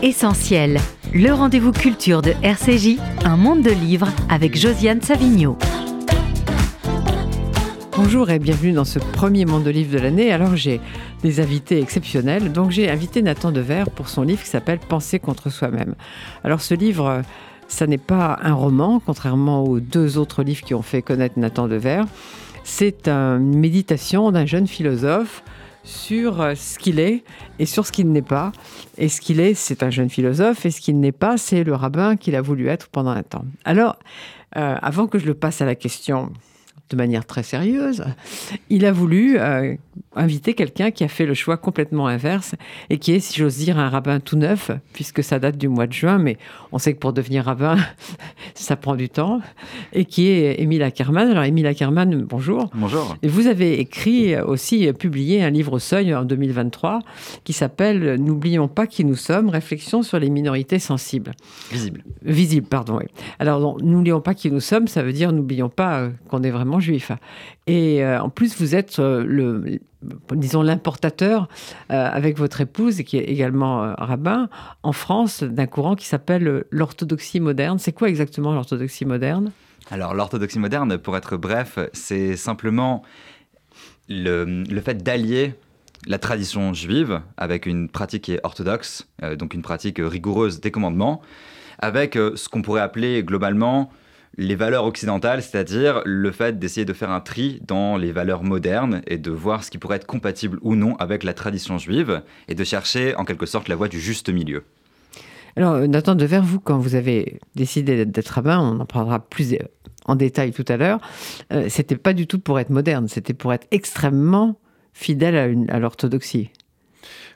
Essentiel, le rendez-vous culture de RCJ, un monde de livres avec Josiane Savigno. Bonjour et bienvenue dans ce premier monde de livres de l'année. Alors j'ai des invités exceptionnels. Donc j'ai invité Nathan Dever pour son livre qui s'appelle Penser contre soi-même. Alors ce livre, ça n'est pas un roman, contrairement aux deux autres livres qui ont fait connaître Nathan Dever. C'est une méditation d'un jeune philosophe sur euh, ce qu'il est et sur ce qu'il n'est pas. Et ce qu'il est, c'est un jeune philosophe, et ce qu'il n'est pas, c'est le rabbin qu'il a voulu être pendant un temps. Alors, euh, avant que je le passe à la question de manière très sérieuse, il a voulu euh, inviter quelqu'un qui a fait le choix complètement inverse et qui est, si j'ose dire, un rabbin tout neuf, puisque ça date du mois de juin, mais on sait que pour devenir rabbin, ça prend du temps, et qui est Émile Ackerman. Alors, Émile Ackerman, bonjour. Bonjour. Et vous avez écrit aussi, publié un livre au seuil en 2023 qui s'appelle N'oublions pas qui nous sommes, réflexion sur les minorités sensibles. Visibles. Visibles, pardon, oui. Alors, n'oublions pas qui nous sommes, ça veut dire n'oublions pas euh, qu'on est vraiment juif. Et euh, en plus, vous êtes euh, le, disons, l'importateur euh, avec votre épouse, qui est également rabbin, en France, d'un courant qui s'appelle l'orthodoxie moderne. C'est quoi exactement l'orthodoxie moderne? Alors, l'orthodoxie moderne, pour être bref, c'est simplement le, le fait d'allier la tradition juive avec une pratique qui est orthodoxe, donc une pratique rigoureuse des commandements, avec ce qu'on pourrait appeler globalement les valeurs occidentales, c'est-à-dire le fait d'essayer de faire un tri dans les valeurs modernes et de voir ce qui pourrait être compatible ou non avec la tradition juive et de chercher en quelque sorte la voie du juste milieu. Alors, Nathan Devers, vous, quand vous avez décidé d'être rabbin, on en parlera plus en détail tout à l'heure, euh, c'était pas du tout pour être moderne, c'était pour être extrêmement fidèle à l'orthodoxie.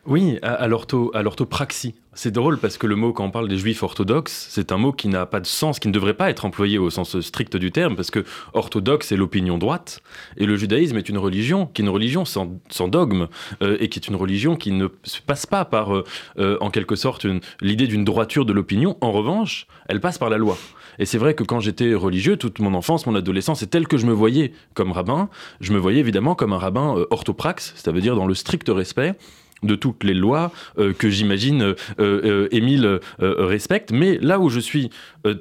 Oui, à, l'orthopraxie. C'est drôle parce que le mot, quand on parle des juifs orthodoxes, c'est un mot qui n'a pas de sens, qui ne devrait pas être employé au sens strict du terme, parce que orthodoxe, c'est l'opinion droite, et le judaïsme est une religion qui est une religion sans, dogme, euh, et qui est une religion qui ne se passe pas par, euh, euh, en quelque sorte, l'idée d'une droiture de l'opinion. En revanche, elle passe par la loi. Et c'est vrai que quand j'étais religieux, toute mon enfance, mon adolescence, et tel que je me voyais comme rabbin, je me voyais évidemment comme un rabbin orthopraxe, c'est-à-dire dans le strict respect de toutes les lois euh, que j'imagine euh, euh, Émile respecte. Mais là où je suis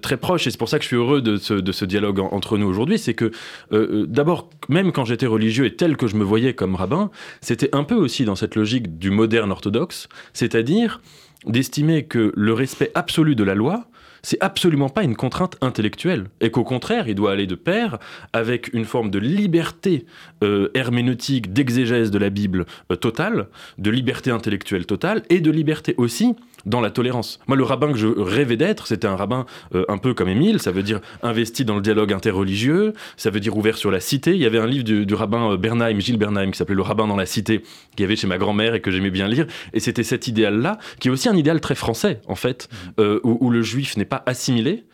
très proche, et c'est pour ça que je suis heureux de ce, dialogue entre nous aujourd'hui, c'est que d'abord, même quand j'étais religieux et tel que je me voyais comme rabbin, c'était un peu aussi dans cette logique du moderne orthodoxe, c'est-à-dire d'estimer que le respect absolu de la loi, c'est absolument pas une contrainte intellectuelle, et qu'au contraire, il doit aller de pair avec une forme de liberté euh, herméneutique, d'exégèse de la Bible euh, totale, de liberté intellectuelle totale, et de liberté aussi dans la tolérance. Moi, le rabbin que je rêvais d'être, c'était un rabbin euh, un peu comme Émile, ça veut dire investi dans le dialogue interreligieux, ça veut dire ouvert sur la cité. Il y avait un livre du, rabbin euh, Bernheim, Gilles Bernheim, qui s'appelait Le rabbin dans la cité, qui avait chez ma grand-mère et que j'aimais bien lire. Et c'était cet idéal-là, qui est aussi un idéal très français, en fait, mmh. euh, où, le juif n'est pas assimilé,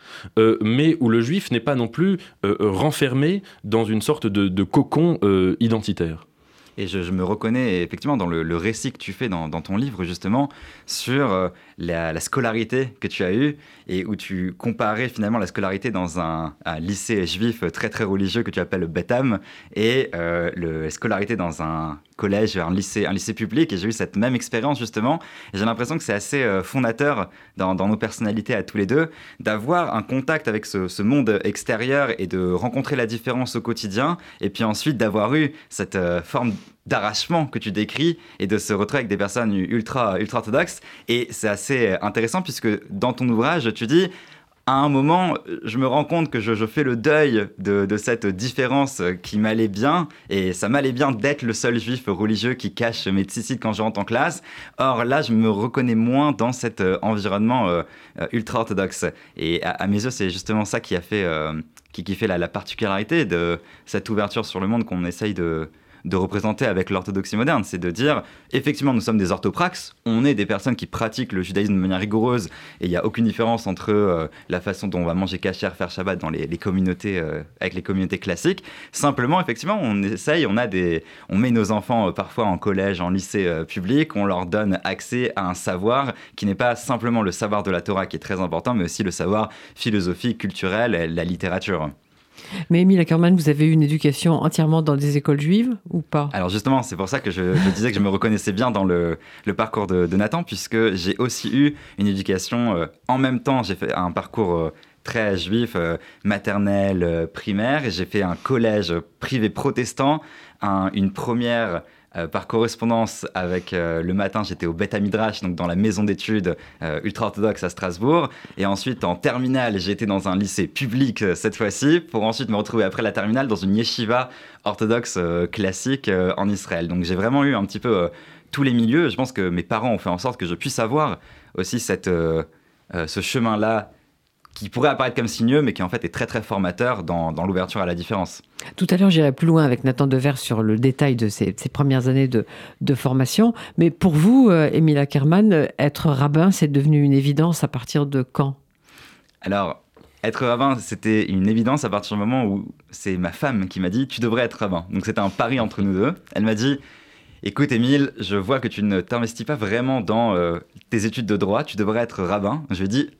mais où le juif n'est pas non plus renfermé dans une sorte de cocon identitaire. Et je, me reconnais effectivement dans le, récit que tu fais dans, ton livre, justement, sur euh, la, scolarité que tu as eue et où tu comparais finalement la scolarité dans un, lycée juif très très religieux que tu appelles le Betham et euh, la scolarité dans un collège, un lycée, un lycée public. Et j'ai eu cette même expérience justement. J'ai l'impression que c'est assez euh, fondateur dans, nos personnalités à tous les deux d'avoir un contact avec ce, monde extérieur et de rencontrer la différence au quotidien. Et puis ensuite d'avoir eu cette forme d'arrachement que tu décris et de se retrouver avec des personnes ultra, ultra orthodoxes. Et c'est assez intéressant puisque dans ton ouvrage, tu dis à un moment, je me rends compte que je, fais le deuil de, cette différence qui m'allait bien, et ça m'allait bien d'être le seul juif religieux qui cache mes tzitzit quand je rentre en classe. Or là, je me reconnais moins dans cet euh, environnement euh, euh, ultra-orthodoxe. Et à, mes yeux, c'est justement ça qui a fait, qui, fait la, la particularité de cette ouverture sur le monde qu'on essaye de, de représenter avec l'orthodoxie moderne. C'est de dire, effectivement, nous sommes des orthopraxes, on est des personnes qui pratiquent le judaïsme de manière rigoureuse, et il n'y a aucune différence entre euh, la façon dont on va manger kasher, faire Shabbat dans les, communautés, euh, avec les communautés classiques. Simplement, effectivement, on essaye, on, a des, on met nos enfants euh, parfois en collège, en lycée public, on leur donne accès à un savoir qui n'est pas simplement le savoir de la Torah qui est très important, mais aussi le savoir philosophique, culturel, la littérature. Mais Émile Ackerman, vous avez eu une éducation entièrement dans des écoles juives ou pas? Alors justement, c'est pour ça que je, disais que je me reconnaissais bien dans le, parcours de, Nathan, puisque j'ai aussi eu une éducation euh, en même temps. J'ai fait un parcours euh, très juif, euh, maternel, primaire, et j'ai fait un collège privé protestant, une première par correspondance avec euh, le matin, j'étais au Beth Midrash, donc dans la maison d'études euh, ultra-orthodoxe à Strasbourg. Et ensuite, en terminale, j'étais dans un lycée public cette fois-ci, pour ensuite me retrouver après la terminale dans une yeshiva orthodoxe classique en Israël. Donc j'ai vraiment eu un petit peu tous les milieux. Je pense que mes parents ont fait en sorte que je puisse avoir aussi cette, ce chemin-là qui pourrait apparaître comme signeux, mais qui en fait est très très formateur dans, dans l'ouverture à la différence. Tout à l'heure, j'irai plus loin avec Nathan Dever sur le détail de ces, premières années de, de, formation. Mais pour vous, euh, Émile Ackerman, être rabbin, c'est devenu une évidence à partir de quand? Alors, être rabbin, c'était une évidence à partir du moment où c'est ma femme qui m'a dit Tu devrais être rabbin. Donc c'était un pari entre nous deux. Elle m'a dit Écoute, Émile, je vois que tu ne t'investis pas vraiment dans euh, tes études de droit, tu devrais être rabbin. Je lui ai dit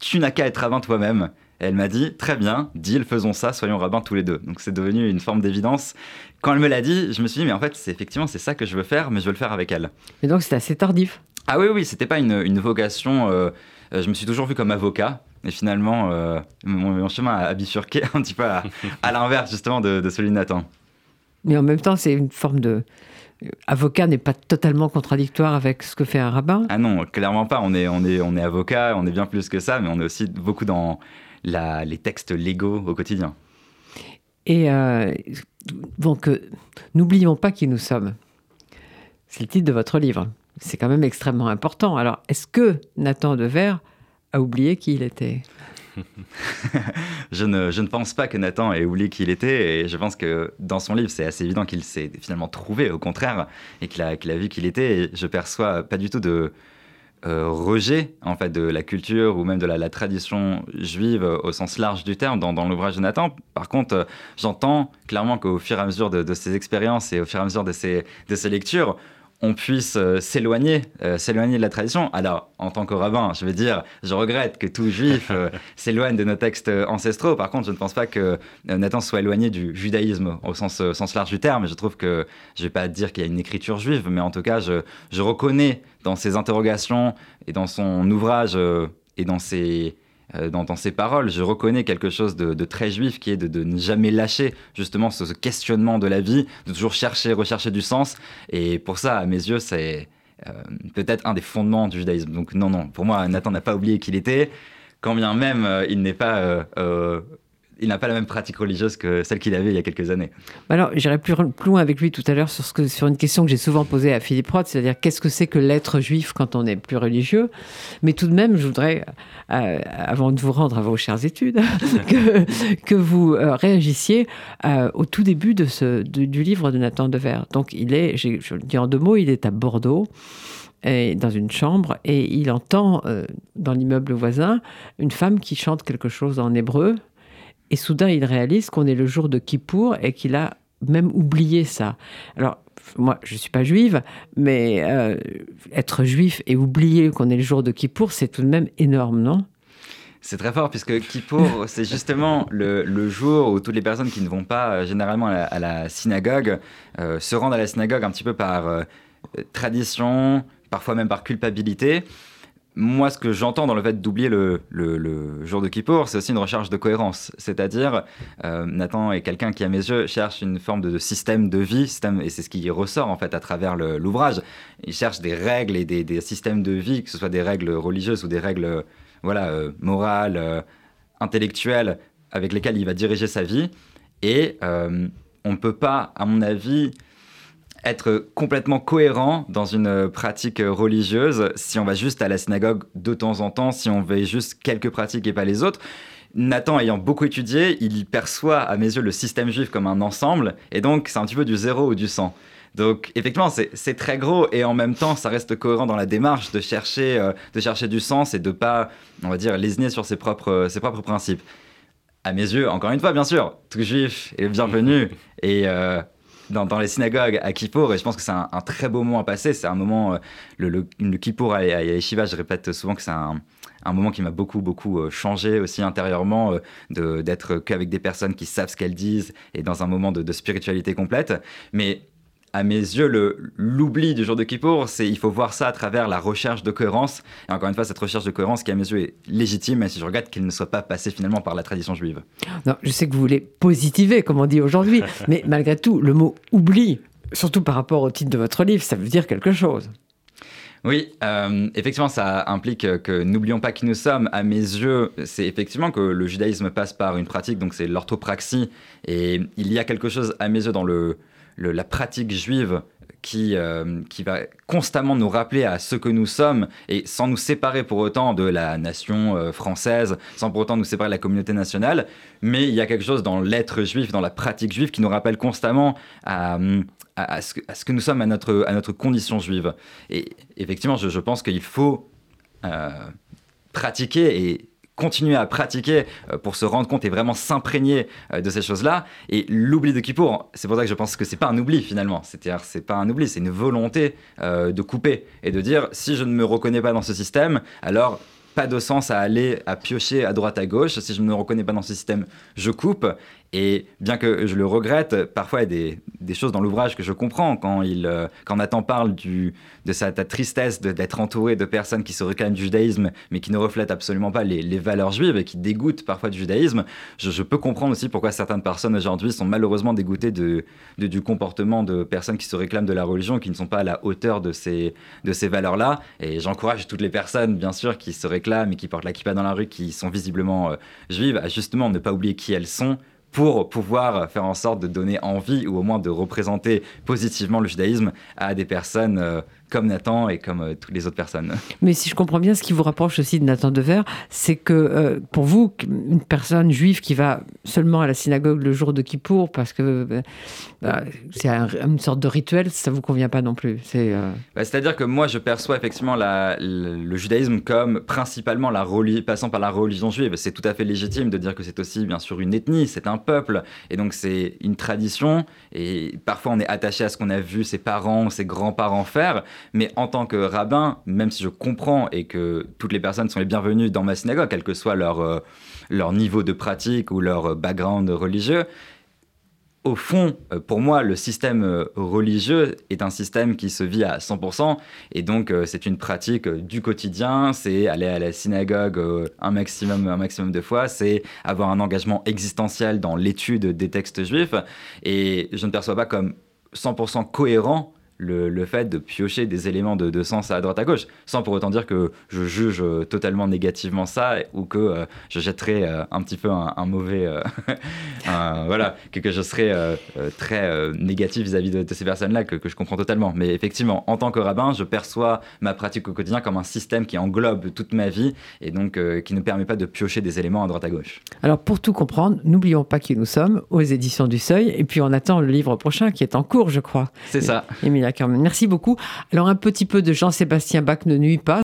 tu n'as qu'à être rabbin toi-même. elle m'a dit, très bien, deal, faisons ça, soyons rabbins tous les deux. Donc c'est devenu une forme d'évidence. Quand elle me l'a dit, je me suis dit, mais en fait, c'est effectivement, c'est ça que je veux faire, mais je veux le faire avec elle. Mais donc c'était assez tardif. Ah oui, oui, c'était pas une, vocation. Euh, euh, je me suis toujours vu comme avocat. Et finalement, euh, mon, chemin a bifurqué un petit peu à, l'inverse, justement, de, de celui de Nathan. Mais en même temps, c'est une forme de, avocat n'est pas totalement contradictoire avec ce que fait un rabbin Ah non, clairement pas. On est, on est, on est avocat, on est bien plus que ça, mais on est aussi beaucoup dans les textes légaux au quotidien. Et euh, donc, euh, n'oublions pas qui nous sommes. C'est le titre de votre livre. C'est quand même extrêmement important. Alors, est-ce que Nathan Dever a oublié qui il était? je, ne, je, ne, pense pas que Nathan ait oublié qui il était et je pense que dans son livre, c'est assez évident qu'il s'est finalement trouvé, au contraire, et qu'il a, a, vu qu'il était. Et je perçois pas du tout de euh, rejet en fait de la culture ou même de la, tradition juive au sens large du terme dans, dans l'ouvrage de Nathan. Par contre, euh, j'entends clairement qu'au fur et à mesure de, de, ses expériences et au fur et à mesure de ses, de ses lectures, on puisse euh, s'éloigner, euh, s'éloigner de la tradition. Alors, en tant que rabbin, je veux dire, je regrette que tout juif euh, s'éloigne de nos textes ancestraux. Par contre, je ne pense pas que Nathan soit éloigné du judaïsme au sens, sens large du terme. Je trouve que, je ne vais pas dire qu'il y a une écriture juive, mais en tout cas, je, je reconnais dans ses interrogations et dans son ouvrage et dans ses euh, dans, ses paroles, je reconnais quelque chose de, très juif qui est de, ne jamais lâcher justement ce, questionnement de la vie, de toujours chercher, rechercher du sens. Et pour ça, à mes yeux, c'est euh, peut-être un des fondements du judaïsme. Donc non, non, pour moi, Nathan n'a pas oublié qu'il était, quand bien même euh, il n'est pas il n'a pas la même pratique religieuse que celle qu'il avait il y a quelques années. Alors, j'irai plus, loin avec lui tout à l'heure sur, une question que j'ai souvent posée à Philippe Roth, c'est-à-dire qu'est-ce que c'est que l'être juif quand on est plus religieux? Mais tout de même, je voudrais, euh, avant de vous rendre à vos chères études, que, que, vous euh, réagissiez euh, au tout début du livre de Nathan Dever. Donc, il est, je le dis en deux mots, il est à Bordeaux dans une chambre et il entend dans l'immeuble voisin une femme qui chante quelque chose en hébreu et soudain, il réalise qu'on est le jour de Kippour et qu'il a même oublié ça. Alors, moi, je ne suis pas juive, mais euh, être juif et oublier qu'on est le jour de Kippour, c'est tout de même énorme, non? C'est très fort puisque Kippour, c'est justement le, jour où toutes les personnes qui ne vont pas euh, généralement à la, synagogue euh, se rendent à la synagogue un petit peu par tradition, parfois même par culpabilité moi, ce que j'entends dans le fait d'oublier le, jour de Kippour, c'est aussi une recherche de cohérence. C'est-à-dire, euh, Nathan est quelqu'un qui, à mes yeux, cherche une forme de, système de vie, système, et c'est ce qui ressort en fait à travers l'ouvrage. Il cherche des règles et des, systèmes de vie, que ce soit des règles religieuses ou des règles voilà, euh, morales, euh, intellectuelles, avec lesquelles il va diriger sa vie. Et on ne peut pas, à mon avis, être complètement cohérent dans une pratique religieuse si on va juste à la synagogue de temps en temps, si on veut juste quelques pratiques et pas les autres. Nathan ayant beaucoup étudié, il perçoit à mes yeux le système juif comme un ensemble, et donc c'est un petit peu du zéro ou du 100. Donc effectivement, c'est très gros et en même temps, ça reste cohérent dans la démarche de chercher, euh, de chercher du sens et de pas, on va dire, lésiner sur ses propres, ses propres principes. À mes yeux, encore une fois, bien sûr, tout juif est bienvenu et euh, dans, les synagogues à Kippour, et je pense que c'est un, très beau moment à passer. C'est un moment, euh, le, le, Kippour à, Yeshiva, je répète souvent que c'est un, un, moment qui m'a beaucoup, beaucoup euh, changé aussi intérieurement, euh, d'être qu'avec des personnes qui savent ce qu'elles disent, et dans un moment de, de spiritualité complète. Mais à mes yeux, l'oubli du jour de Kippour, c'est il faut voir ça à travers la recherche de cohérence. Et encore une fois, cette recherche de cohérence qui, à mes yeux, est légitime, même si je regrette qu'elle ne soit pas passée finalement par la tradition juive. Non, je sais que vous voulez positiver, comme on dit aujourd'hui, mais malgré tout, le mot oubli, surtout par rapport au titre de votre livre, ça veut dire quelque chose. Oui, euh, effectivement, ça implique que n'oublions pas qui nous sommes. À mes yeux, c'est effectivement que le judaïsme passe par une pratique, donc c'est l'orthopraxie. Et il y a quelque chose, à mes yeux, dans le, la pratique juive qui, euh, qui va constamment nous rappeler à ce que nous sommes et sans nous séparer pour autant de la nation euh, française, sans pour autant nous séparer de la communauté nationale. Mais il y a quelque chose dans l'être juif, dans la pratique juive qui nous rappelle constamment à, à, ce, que, nous sommes à notre, à notre condition juive. Et effectivement, je, pense qu'il faut euh, pratiquer et continuer à pratiquer euh, pour se rendre compte et vraiment s'imprégner euh, de ces choses-là. Et l'oubli de Kippour, c'est pour ça que je pense que c'est pas un oubli finalement. C'est-à-dire, c'est pas un oubli, c'est une volonté euh, de couper et de dire si je ne me reconnais pas dans ce système, alors pas de sens à aller à piocher à droite à gauche. Si je ne me reconnais pas dans ce système, je coupe. Et bien que je le regrette, parfois il y a des, choses dans l'ouvrage que je comprends quand, il, euh, quand Nathan parle de sa tristesse d'être entouré de personnes qui se réclament du judaïsme mais qui ne reflètent absolument pas les, valeurs juives et qui dégoûtent parfois du judaïsme. Je, peux comprendre aussi pourquoi certaines personnes aujourd'hui sont malheureusement dégoûtées de, du comportement de personnes qui se réclament de la religion qui ne sont pas à la hauteur de ces, de ces valeurs-là. Et j'encourage toutes les personnes, bien sûr, qui se réclament et qui portent la kippa dans la rue, qui sont visiblement euh, juives, à justement ne pas oublier qui elles sont pour pouvoir faire en sorte de donner envie ou au moins de représenter positivement le judaïsme à des personnes euh, comme Nathan et comme euh, toutes les autres personnes. Mais si je comprends bien, ce qui vous rapproche aussi de Nathan Dever, c'est que euh, pour vous, une personne juive qui va seulement à la synagogue le jour de Kippour, parce que euh, bah, c'est une sorte de rituel, ça vous convient pas non plus. C'est bah, à dire que moi, je perçois effectivement la, le, judaïsme comme principalement la passant par la religion juive. C'est tout à fait légitime de dire que c'est aussi bien sûr une ethnie, c'est un peuple, et donc c'est une tradition. Et parfois, on est attaché à ce qu'on a vu ses parents, ses grands-parents faire. Mais en tant que rabbin, même si je comprends et que toutes les personnes sont les bienvenues dans ma synagogue, quel que soit leur, euh, leur niveau de pratique ou leur background religieux, au fond, euh, pour moi, le système euh, religieux est un système qui se vit à 100%, et donc c'est une pratique du quotidien, c'est aller à la synagogue un maximum, un maximum de fois, c'est avoir un engagement existentiel dans l'étude des textes juifs, et je ne perçois pas comme 100% cohérent le, fait de piocher des éléments de, sens à droite à gauche, sans pour autant dire que je juge totalement négativement ça ou que euh, je jetterai euh, un petit peu un, mauvais. Euh, voilà, que, je serais très négatif vis-à-vis de, ces personnes-là, que, je comprends totalement. Mais effectivement, en tant que rabbin, je perçois ma pratique au quotidien comme un système qui englobe toute ma vie et donc qui ne permet pas de piocher des éléments à droite à gauche. Alors, pour tout comprendre, n'oublions pas qui nous sommes aux éditions du Seuil, et puis on attend le livre prochain qui est en cours, je crois. C'est ça. Merci beaucoup. Alors un petit peu de Jean-Sébastien Bach ne nuit pas.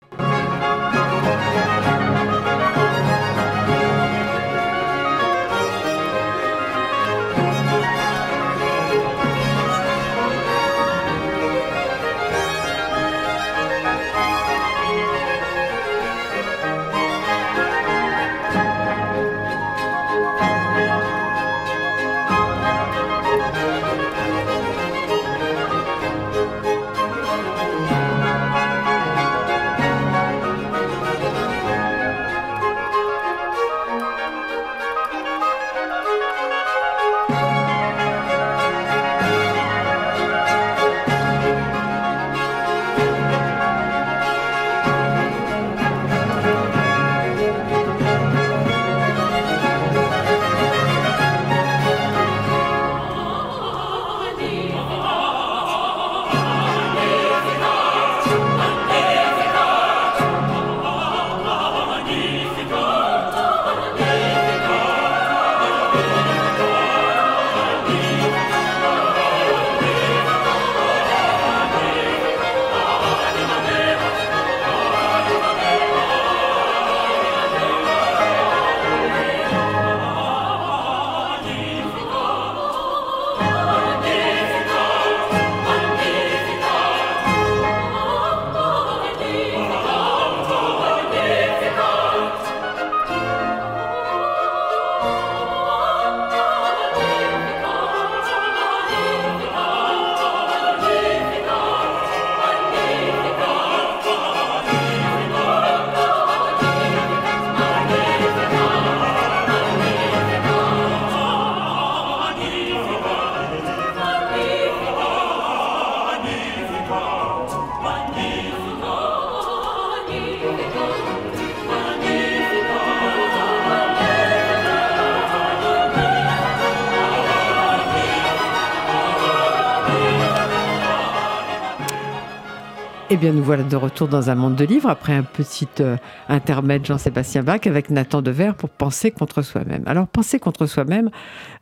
Bien, nous voilà de retour dans un monde de livres après un petit euh, intermède Jean-Sébastien Bach avec Nathan Dever pour Penser contre soi-même. Alors, Penser contre soi-même,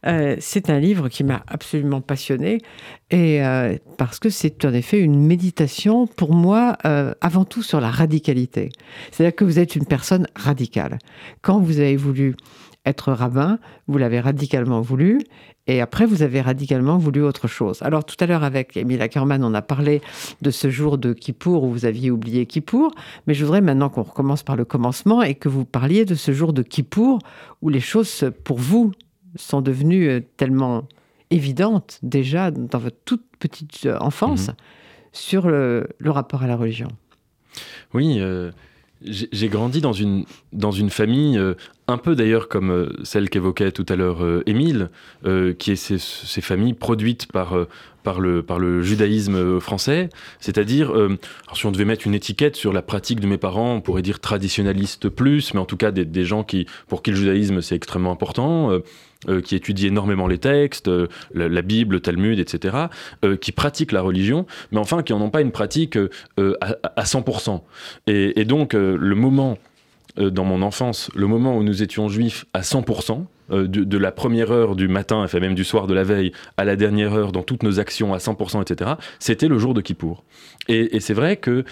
euh, c'est un livre qui m'a absolument passionné et euh, parce que c'est en effet une méditation pour moi avant tout sur la radicalité. C'est-à-dire que vous êtes une personne radicale. Quand vous avez voulu être rabbin, vous l'avez radicalement voulu, et après, vous avez radicalement voulu autre chose. Alors, tout à l'heure, avec Emile Ackerman, on a parlé de ce jour de Kippour où vous aviez oublié Kippour. Mais je voudrais maintenant qu'on recommence par le commencement et que vous parliez de ce jour de Kippour où les choses, pour vous, sont devenues euh, tellement évidentes déjà dans votre toute petite euh, enfance mhm. sur le, rapport à la religion. Oui. Euh, j'ai grandi dans une, dans une famille, euh, un peu d'ailleurs comme euh, celle qu'évoquait tout à l'heure euh, Émile, qui est ces, familles produites par, par, le, par le judaïsme français. C'est-à-dire, si on devait mettre une étiquette sur la pratique de mes parents, on pourrait dire traditionnaliste plus, mais en tout cas des, des gens qui, pour qui le judaïsme c'est extrêmement important. Euh, qui étudient énormément les textes, euh, la, Bible, le Talmud, etc., euh, qui pratiquent la religion, mais enfin qui n'en ont pas une pratique à, 100%. Et, donc, le moment dans mon enfance, le moment où nous étions juifs à 100%, de, la première heure du matin, enfin même du soir de la veille, à la dernière heure, dans toutes nos actions à 100%, etc., c'était le jour de Kippour. Et c'est vrai que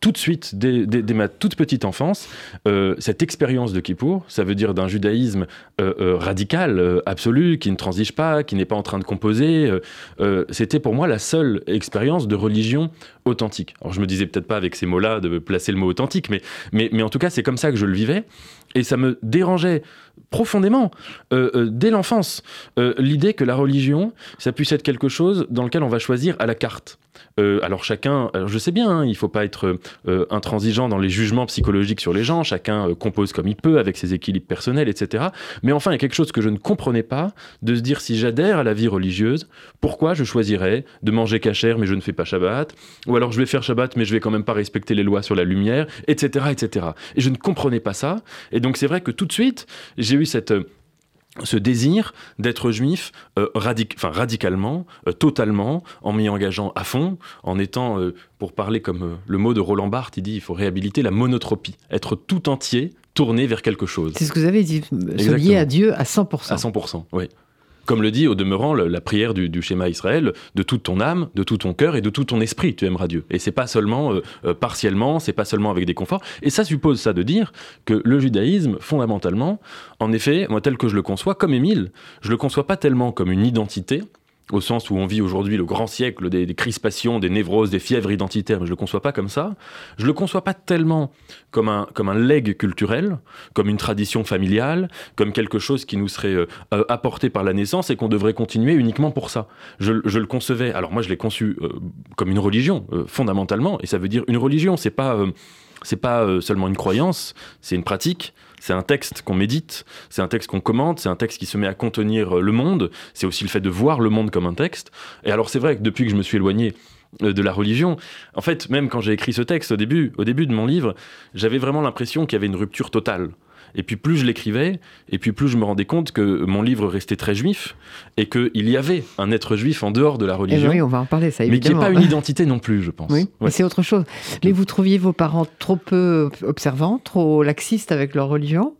tout de suite, dès, ma toute petite enfance, euh, cette expérience de Kippour, ça veut dire d'un judaïsme euh, euh, radical, absolu, qui ne transige pas, qui n'est pas en train de composer, c'était pour moi la seule expérience de religion authentique. Alors je me disais peut-être pas avec ces mots-là de placer le mot authentique, mais, mais, mais en tout cas c'est comme ça que je le vivais, et ça me dérangeait profondément dès l'enfance l'idée que la religion, ça puisse être quelque chose dans lequel on va choisir à la carte. Euh, alors chacun, je sais bien, hein, il faut pas être euh, intransigeant dans les jugements psychologiques sur les gens, chacun euh, compose comme il peut avec ses équilibres personnels, etc. Mais enfin, il y a quelque chose que je ne comprenais pas, de se dire si j'adhère à la vie religieuse, pourquoi je choisirais de manger cachère mais je ne fais pas Shabbat, ou alors je vais faire Shabbat mais je vais quand même pas respecter les lois sur la lumière, etc. etc. Et je ne comprenais pas ça, donc c'est vrai que tout de suite, j'ai eu cette ce désir d'être juif euh, radicalement, euh, totalement, en m'y engageant à fond, en étant, euh, pour parler comme le mot de Roland Barthes, il dit il faut réhabiliter la monotropie, être tout entier tourné vers quelque chose. C'est ce que vous avez dit, se lier à Dieu à 100%. À 100%, oui. Comme le dit au demeurant la prière du, schéma Israël, de toute ton âme, de tout ton cœur et de tout ton esprit, tu aimeras Dieu. Et c'est pas seulement euh, euh, partiellement, c'est pas seulement avec des conforts. Et ça suppose ça de dire que le judaïsme, fondamentalement, en effet, moi tel que je le conçois, comme Émile, je le conçois pas tellement comme une identité, au sens où on vit aujourd'hui le grand siècle des, crispations, des névroses, des fièvres identitaires, mais je le conçois pas comme ça. Je le conçois pas tellement comme un, comme un legs culturel, comme une tradition familiale, comme quelque chose qui nous serait euh, euh, apporté par la naissance et qu'on devrait continuer uniquement pour ça. Je, le concevais, alors moi je l'ai conçu euh, comme une religion, fondamentalement, et ça veut dire une religion, c'est pas, c'est pas seulement une croyance, c'est une pratique, c'est un texte qu'on médite, c'est un texte qu'on commente, c'est un texte qui se met à contenir euh, le monde, c'est aussi le fait de voir le monde comme un texte. Et alors c'est vrai que depuis que je me suis éloigné euh, de la religion. En fait, même quand j'ai écrit ce texte au début, au début de mon livre, j'avais vraiment l'impression qu'il y avait une rupture totale. Et puis plus je l'écrivais, et puis plus je me rendais compte que mon livre restait très juif, et qu'il y avait un être juif en dehors de la religion. oui, on va en parler, ça Mais qui n'est pas une identité non plus, je pense. Oui, mais c'est autre chose. Mais vous trouviez vos parents trop peu observants, trop laxistes avec leur religion?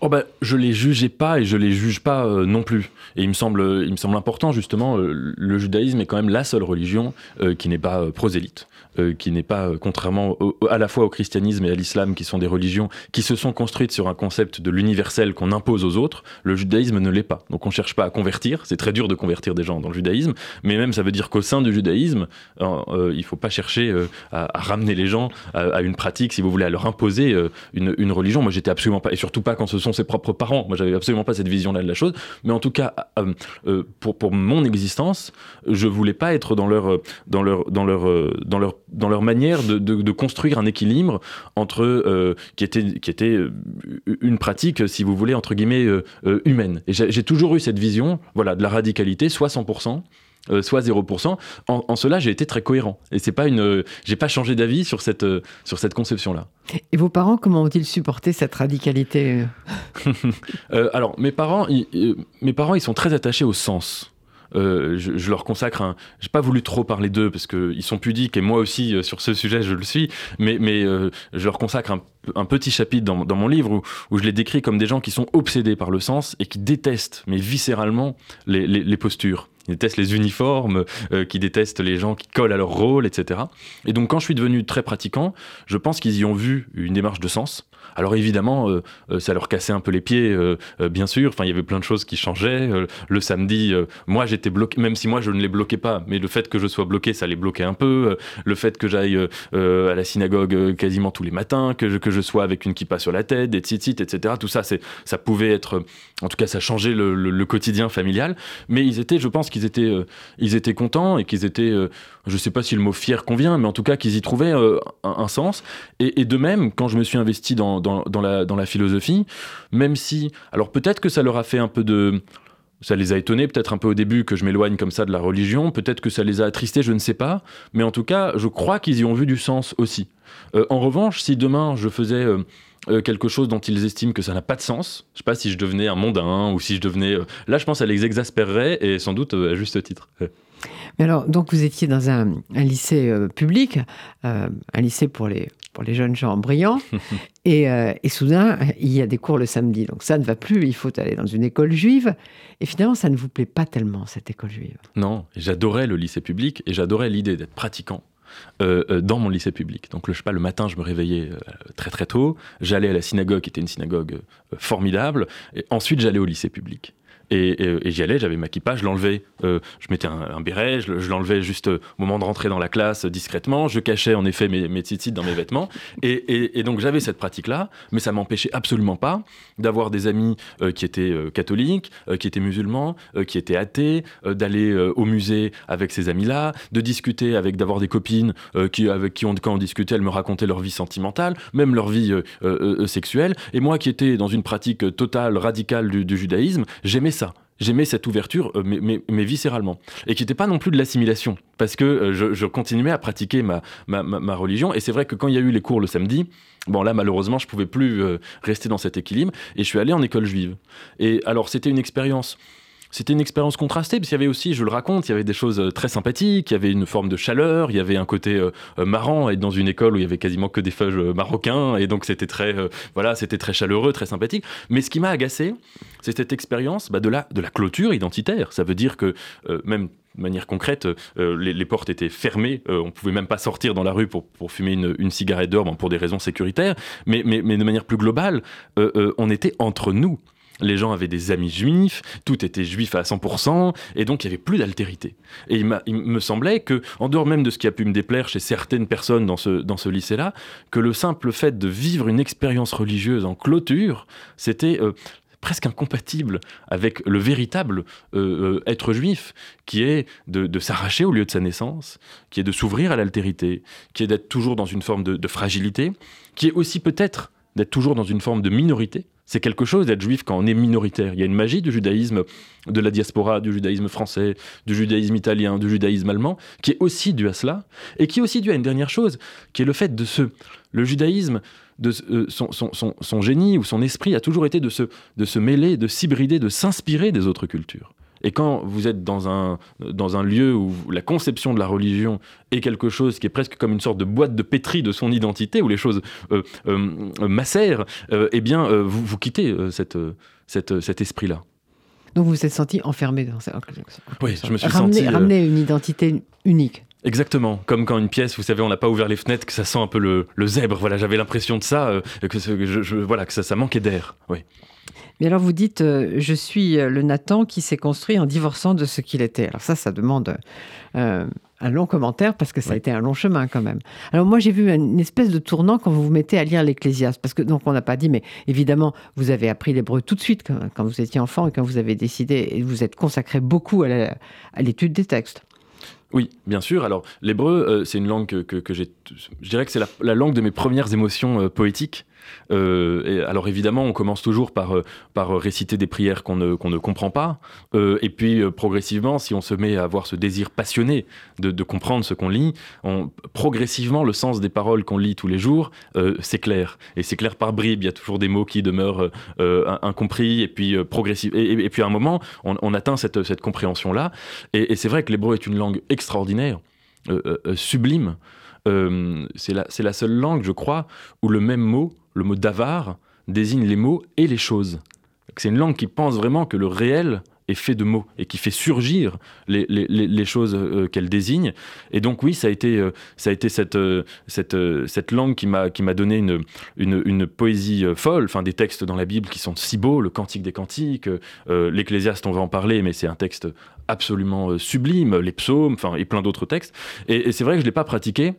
Oh bah, je les jugeais pas et je les juge pas euh, non plus. Et il me semble, il me semble important justement, euh, le judaïsme est quand même la seule religion euh, qui n'est pas prosélyte. Euh, qui n'est pas, euh, contrairement à la fois au christianisme et à l'islam, qui sont des religions qui se sont construites sur un concept de l'universel qu'on impose aux autres, le judaïsme ne l'est pas. Donc on ne cherche pas à convertir, c'est très dur de convertir des gens dans le judaïsme, mais même ça veut dire qu'au sein du judaïsme, euh, il ne faut pas chercher à, ramener les gens à, une pratique, si vous voulez, à leur imposer une, une, religion. Moi j'étais absolument pas, et surtout pas quand ce sont ses propres parents, moi j'avais absolument pas cette vision-là de la chose, mais en tout cas, pour, pour mon existence, je voulais pas être dans leur, dans leur, dans leur, dans leur dans leur manière de, construire un équilibre entre euh, qui était qui était euh, une pratique, si vous voulez, entre guillemets euh, humaine. Et j'ai toujours eu cette vision, voilà, de la radicalité, soit 100%. soit 0%. En, cela, j'ai été très cohérent. Et c'est pas une, j'ai pas changé d'avis sur cette, sur cette conception-là. Et vos parents, comment ont-ils supporté cette radicalité Alors, mes parents, mes parents, ils sont très attachés au sens. Euh, je, leur consacre un. J'ai pas voulu trop parler d'eux parce qu'ils sont pudiques et moi aussi euh, sur ce sujet je le suis, mais, euh, je leur consacre un, petit chapitre dans, mon livre où, je les décris comme des gens qui sont obsédés par le sens et qui détestent, mais viscéralement, les, les, postures. Ils détestent les uniformes, qui détestent les gens qui collent à leur rôle, etc. Et donc quand je suis devenu très pratiquant, je pense qu'ils y ont vu une démarche de sens. Alors évidemment, euh, euh, ça leur cassait un peu les pieds, euh, bien sûr. Enfin, il y avait plein de choses qui changeaient. le samedi, moi j'étais bloqué, même si moi je ne les bloquais pas, mais le fait que je sois bloqué, ça les bloquait un peu. le fait que j'aille à la synagogue quasiment tous les matins, que je, que je sois avec une kippa sur la tête, des etc. Tout ça, ça pouvait être, en tout cas, ça changeait le, quotidien familial. Mais ils étaient, je pense qu'ils étaient, étaient contents et qu'ils étaient, je ne sais pas si le mot fier convient, mais en tout cas qu'ils y trouvaient un, sens. Et, de même, quand je me suis investi dans, dans, dans, la, dans la philosophie, même si, alors peut-être que ça leur a fait un peu de... Ça les a étonnés peut-être un peu au début que je m'éloigne comme ça de la religion, peut-être que ça les a attristés, je ne sais pas, mais en tout cas, je crois qu'ils y ont vu du sens aussi. Euh, en revanche, si demain je faisais... Euh, euh, quelque chose dont ils estiment que ça n'a pas de sens. Je sais pas si je devenais un mondain ou si je devenais. Là, je pense que ça les exaspérerait et sans doute à juste titre. Mais alors, donc vous étiez dans un, un lycée public, un lycée pour les, pour les jeunes gens brillants, et, euh, et, soudain, il y a des cours le samedi. Donc ça ne va plus, il faut aller dans une école juive. Et finalement, ça ne vous plaît pas tellement, cette école juive. Non, j'adorais le lycée public et j'adorais l'idée d'être pratiquant. Euh, euh, dans mon lycée public. Donc, le, je pas, le matin, je me réveillais très très tôt. J'allais à la synagogue, qui était une synagogue formidable. Et ensuite, j'allais au lycée public. Et, j'y allais, j'avais ma kippa, je l'enlevais, euh, je mettais un, un béret, je, l'enlevais juste au moment de rentrer dans la classe discrètement, je cachais en effet mes, mes dans mes vêtements, et, donc j'avais cette pratique-là, mais ça m'empêchait absolument pas d'avoir des amis euh, qui étaient euh, catholiques, qui étaient musulmans, qui étaient athées, d'aller au musée avec ces amis-là, de discuter avec, d'avoir des copines qui, avec qui on, quand on discutait, elles me racontaient leur vie sentimentale, même leur vie sexuelle, et moi qui étais dans une pratique totale, radicale du, du judaïsme, j'aimais. J'aimais cette ouverture, euh, mais, mais, mais, viscéralement. Et qui n'était pas non plus de l'assimilation, parce que euh, je, continuais à pratiquer ma, ma, ma, ma religion. Et c'est vrai que quand il y a eu les cours le samedi, bon là, malheureusement, je pouvais plus euh, rester dans cet équilibre. Et je suis allé en école juive. Et alors, c'était une expérience c'était une expérience contrastée, parce qu'il y avait aussi, je le raconte, il y avait des choses très sympathiques, il y avait une forme de chaleur, il y avait un côté euh, marrant, être dans une école où il y avait quasiment que des feuilles marocains, et donc c'était très, euh, voilà, c'était très chaleureux, très sympathique. Mais ce qui m'a agacé, c'est cette expérience bah, de, la, de la clôture identitaire. Ça veut dire que, euh, même de manière concrète, euh, les, portes étaient fermées, euh, on pouvait même pas sortir dans la rue pour, pour fumer une, cigarette bon, pour des raisons sécuritaires, mais, mais, de manière plus globale, euh, on était entre nous les gens avaient des amis juifs, tout était juif à 100%, et donc il n'y avait plus d'altérité. Et il, me semblait que, en dehors même de ce qui a pu me déplaire chez certaines personnes dans ce, dans ce lycée-là, que le simple fait de vivre une expérience religieuse en clôture, c'était euh, presque incompatible avec le véritable euh, être juif, qui est de, s'arracher au lieu de sa naissance, qui est de s'ouvrir à l'altérité, qui est d'être toujours dans une forme de fragilité, qui est aussi peut-être d'être toujours dans une forme de minorité, c'est quelque chose d'être juif quand on est minoritaire. Il y a une magie du judaïsme, de la diaspora, du judaïsme français, du judaïsme italien, du judaïsme allemand, qui est aussi dû à cela, et qui est aussi dû à une dernière chose, qui est le fait de ce... Le judaïsme, de, euh, son, son, son, son, génie ou son esprit a toujours été de se, de se mêler, de s'hybrider, de s'inspirer des autres cultures. Et quand vous êtes dans un, dans un lieu où la conception de la religion est quelque chose qui est presque comme une sorte de boîte de pétri de son identité, où les choses euh, euh, macèrent, euh, eh bien, vous, vous quittez cette, cette, cet esprit-là. Donc vous vous êtes senti enfermé dans ça Oui, je me suis ramener, senti... Ramener une identité unique. Exactement, comme quand une pièce, vous savez, on n'a pas ouvert les fenêtres, que ça sent un peu le, le zèbre. Voilà, j'avais l'impression de ça, que, je, je, voilà, que ça, ça manquait d'air. Oui. Mais alors vous dites, euh, je suis le Nathan qui s'est construit en divorçant de ce qu'il était. Alors ça, ça demande euh, un long commentaire parce que ça a été un long chemin quand même. Alors moi, j'ai vu une espèce de tournant quand vous vous mettez à lire l'Ecclésiaste. Parce que donc on n'a pas dit, mais évidemment, vous avez appris l'hébreu tout de suite quand, quand, vous étiez enfant et quand vous avez décidé et vous êtes consacré beaucoup à l'étude des textes. Oui, bien sûr. Alors, l'hébreu, euh, c'est une langue que, que, que j'ai. Je dirais que c'est la, la, langue de mes premières émotions euh, poétiques. Alors évidemment, on commence toujours par, par réciter des prières qu'on ne, comprend pas. et puis progressivement, si on se met à avoir ce désir passionné de, comprendre ce qu'on lit, progressivement, le sens des paroles qu'on lit tous les jours s'éclaire. Et s'éclaire par bribes. Il y a toujours des mots qui demeurent incompris. Et puis, progressif, et, puis à un moment, on, atteint cette, compréhension-là. Et, c'est vrai que l'hébreu est une langue extraordinaire, sublime. Euh, c'est la, seule langue, je crois, où le même mot, le mot d'avar, désigne les mots et les choses. C'est une langue qui pense vraiment que le réel est fait de mots et qui fait surgir les, choses euh, qu'elle désigne. Et donc oui, ça a été, euh, ça a été cette, euh, cette, cette langue qui m'a, qui m'a donné une, une, une, poésie folle, enfin des textes dans la Bible qui sont si beaux, le Cantique des Cantiques, l'Ecclésiaste, on va en parler, mais c'est un texte absolument sublime, les psaumes, enfin et plein d'autres textes. Et, c'est vrai que je l'ai pas pratiqué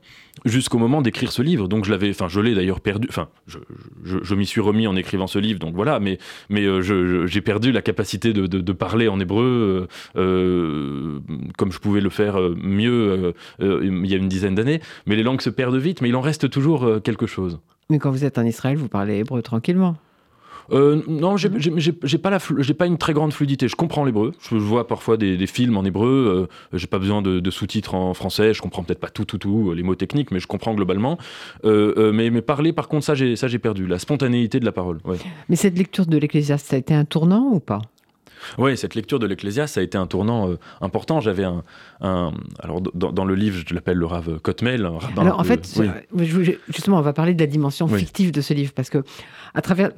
jusqu'au moment d'écrire ce livre. Donc je l'avais, enfin je l'ai d'ailleurs perdu. Enfin, je, je, je m'y suis remis en écrivant ce livre. Donc voilà, mais mais j'ai perdu la capacité de, parler en hébreu euh, euh, comme je pouvais le faire euh, mieux il y a une dizaine d'années. Mais les langues se perdent vite, mais il en reste toujours quelque chose. Mais quand vous êtes en Israël, vous parlez hébreu tranquillement euh, non, j'ai pas, pas une très grande fluidité. Je comprends l'hébreu. Je, vois parfois des, films en hébreu. Euh, j'ai pas besoin de, sous-titres en français. Je comprends peut-être pas tout, tout, tout, les mots techniques, mais je comprends globalement. Euh, mais, mais, parler, par contre, ça, j'ai perdu. La spontanéité de la parole. Mais cette lecture de l'Ecclésiaste, ça a été un tournant ou pas? Oui, cette lecture de l'Ecclésiaste, ça a été un tournant euh, important. J'avais un, alors dans, le livre, je l'appelle le Rav Kotmel. alors en fait, justement, on va parler de la dimension fictive de ce livre parce que à travers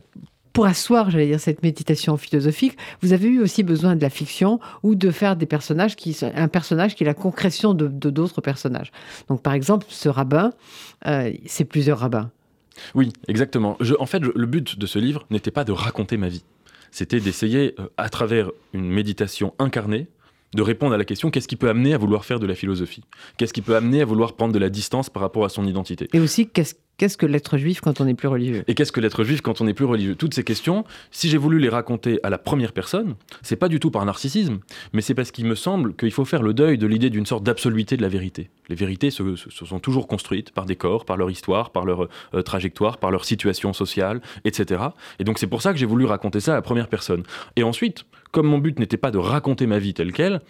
pour asseoir, j'allais dire, cette méditation philosophique, vous avez eu aussi besoin de la fiction ou de faire des personnages qui, un personnage qui est la concrétion de d'autres personnages. Donc, par exemple, ce rabbin, euh, c'est plusieurs rabbins. Oui, exactement. en fait, le but de ce livre n'était pas de raconter ma vie c'était d'essayer, euh, à travers une méditation incarnée, de répondre à la question qu'est-ce qui peut amener à vouloir faire de la philosophie? Qu'est-ce qui peut amener à vouloir prendre de la distance par rapport à son identité? Et aussi, qu'est-ce Qu'est-ce que l'être juif quand on est plus religieux? Et qu'est-ce que l'être juif quand on est plus religieux? Toutes ces questions, si j'ai voulu les raconter à la première personne, c'est pas du tout par narcissisme, mais c'est parce qu'il me semble qu'il faut faire le deuil de l'idée d'une sorte d'absoluité de la vérité. Les vérités se, sont toujours construites par des corps, par leur histoire, par leur euh, trajectoire, par leur situation sociale, etc. Et donc c'est pour ça que j'ai voulu raconter ça à la première personne. Et ensuite, comme mon but n'était pas de raconter ma vie telle qu'elle,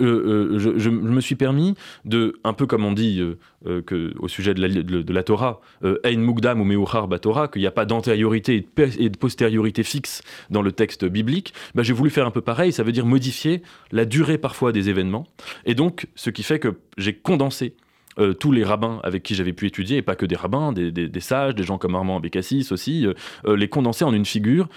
euh, euh, je, me suis permis de, un peu comme on dit euh, que, au sujet de la, Torah, Ein Mugdam ou Meuchar qu'il n'y a pas d'antériorité et de postériorité fixe dans le texte biblique, bah, j'ai voulu faire un peu pareil, ça veut dire modifier la durée parfois des événements. Et donc, ce qui fait que j'ai condensé euh, tous les rabbins avec qui j'avais pu étudier, et pas que des rabbins, des, sages, des gens comme Armand Bécassis aussi, euh, euh, les condenser en une figure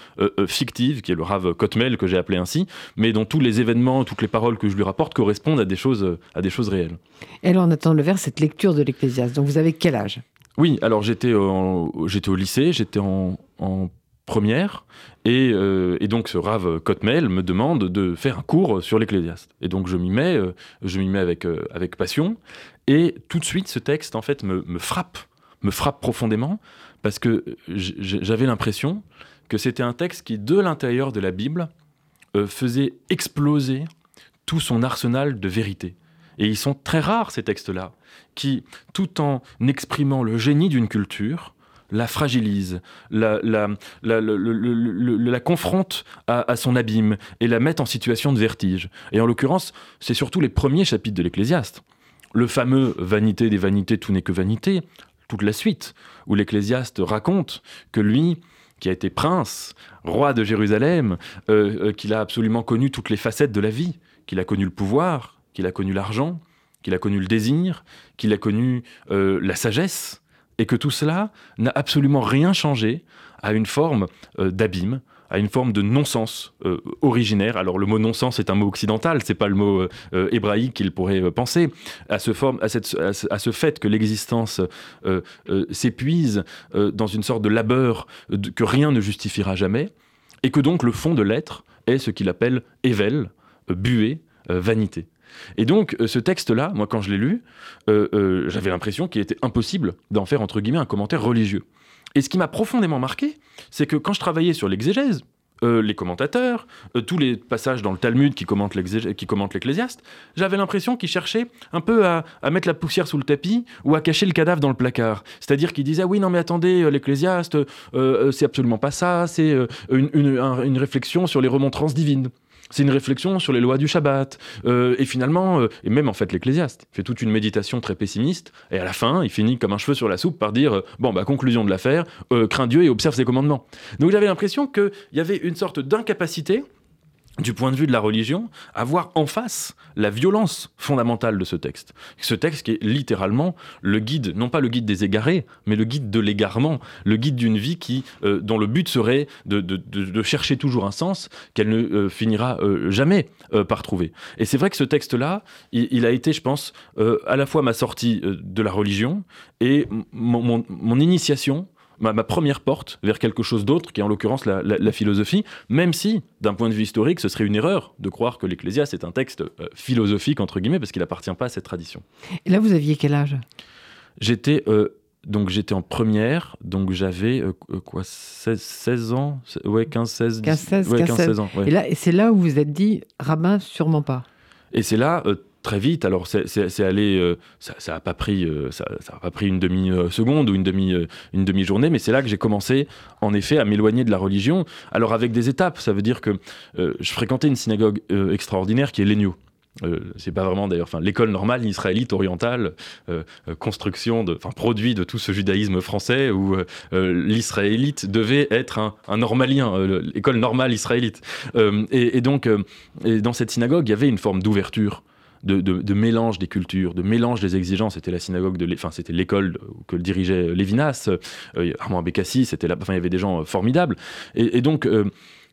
fictive, qui est le Rav Kotmel, que j'ai appelé ainsi, mais dont tous les événements, toutes les paroles que je lui rapporte correspondent à des choses, à des choses réelles. Et alors on attend le vers, cette lecture de l'Ecclésiaste. Donc vous avez quel âge? Oui, alors j'étais j'étais au lycée, j'étais en, première, et, donc ce Rav Kotmel me demande de faire un cours sur l'Ecclésiaste. Et donc je m'y mets, je m'y mets avec, avec passion, et tout de suite, ce texte, en fait, me, frappe, me frappe profondément, parce que j'avais l'impression que c'était un texte qui, de l'intérieur de la Bible, euh, faisait exploser tout son arsenal de vérité. Et ils sont très rares, ces textes-là, qui, tout en exprimant le génie d'une culture, la fragilise, la, la, la, confronte à, son abîme et la met en situation de vertige. Et en l'occurrence, c'est surtout les premiers chapitres de l'Ecclésiaste le fameux Vanité des vanités, tout n'est que vanité, toute la suite, où l'Ecclésiaste raconte que lui, qui a été prince, roi de Jérusalem, euh, euh, qu'il a absolument connu toutes les facettes de la vie, qu'il a connu le pouvoir, qu'il a connu l'argent, qu'il a connu le désir, qu'il a connu euh, la sagesse, et que tout cela n'a absolument rien changé à une forme d'abîme, à une forme de non-sens euh, originaire. Alors le mot non-sens est un mot occidental, c'est pas le mot euh, euh, hébraïque qu'il pourrait penser. À ce, forme, à, cette, à, ce, fait que l'existence s'épuise dans une sorte de labeur que rien ne justifiera jamais, et que donc le fond de l'être est ce qu'il appelle ével, buée, vanité. Et donc, ce texte-là, moi, quand je l'ai lu, j'avais l'impression qu'il était impossible d'en faire, entre guillemets, un commentaire religieux. Et ce qui m'a profondément marqué, c'est que quand je travaillais sur l'exégèse, euh, les commentateurs, euh, tous les passages dans le Talmud qui commentent l'Ecclésiaste, j'avais l'impression qu'ils cherchaient un peu à, mettre la poussière sous le tapis ou à cacher le cadavre dans le placard. C'est-à-dire qu'ils disaient oui non mais attendez euh, l'Ecclésiaste c'est absolument pas ça, c'est une, une réflexion sur les remontrances divines. C'est une réflexion sur les lois du Shabbat. Euh, et finalement, euh, et même en fait l'Ecclésiaste, fait toute une méditation très pessimiste. Et à la fin, il finit comme un cheveu sur la soupe par dire, euh, bon, bah conclusion de l'affaire, crains Dieu et observe ses commandements. Donc j'avais l'impression qu'il y avait une sorte d'incapacité du point de vue de la religion, à voir en face la violence fondamentale de ce texte. Ce texte qui est littéralement le guide, non pas le guide des égarés, mais le guide de l'égarement, le guide d'une vie qui, euh, dont le but serait de, chercher toujours un sens qu'elle ne euh, finira euh, jamais par trouver. Et c'est vrai que ce texte-là, il, a été, je pense, à la fois ma sortie de la religion et mon initiation ma, première porte vers quelque chose d'autre, qui est en l'occurrence la, philosophie, même si, d'un point de vue historique, ce serait une erreur de croire que l'Ecclésiaste est un texte euh, philosophique, entre guillemets, parce qu'il n'appartient pas à cette tradition. Et là, vous aviez quel âge? J'étais... Euh, donc j'étais en première, donc j'avais euh, quoi 16, 16, ans Ouais, 15, 16, 15, 16, 15, 16 ans. Et, là, et c'est là où vous vous êtes dit, rabbin, sûrement pas. Et c'est là, très vite. Alors c'est allé, euh, ça, ça pas pris, euh, ça, a pas pris une demi seconde ou une demi euh, une demi journée, mais c'est là que j'ai commencé, en effet, à m'éloigner de la religion. Alors avec des étapes, ça veut dire que je fréquentais une synagogue extraordinaire qui est l'Enio. c'est pas vraiment d'ailleurs, l'école normale israélite orientale, construction de, enfin produit de tout ce judaïsme français où l'israélite devait être un, normalien, l'école normale israélite. Et, donc, dans cette synagogue, il y avait une forme d'ouverture de, mélange des cultures, de mélange des exigences. C'était la synagogue, de, enfin c'était l'école que dirigeait Lévinas, euh, Armand Bécassi, c'était enfin il y avait des gens euh, formidables. Et, donc euh,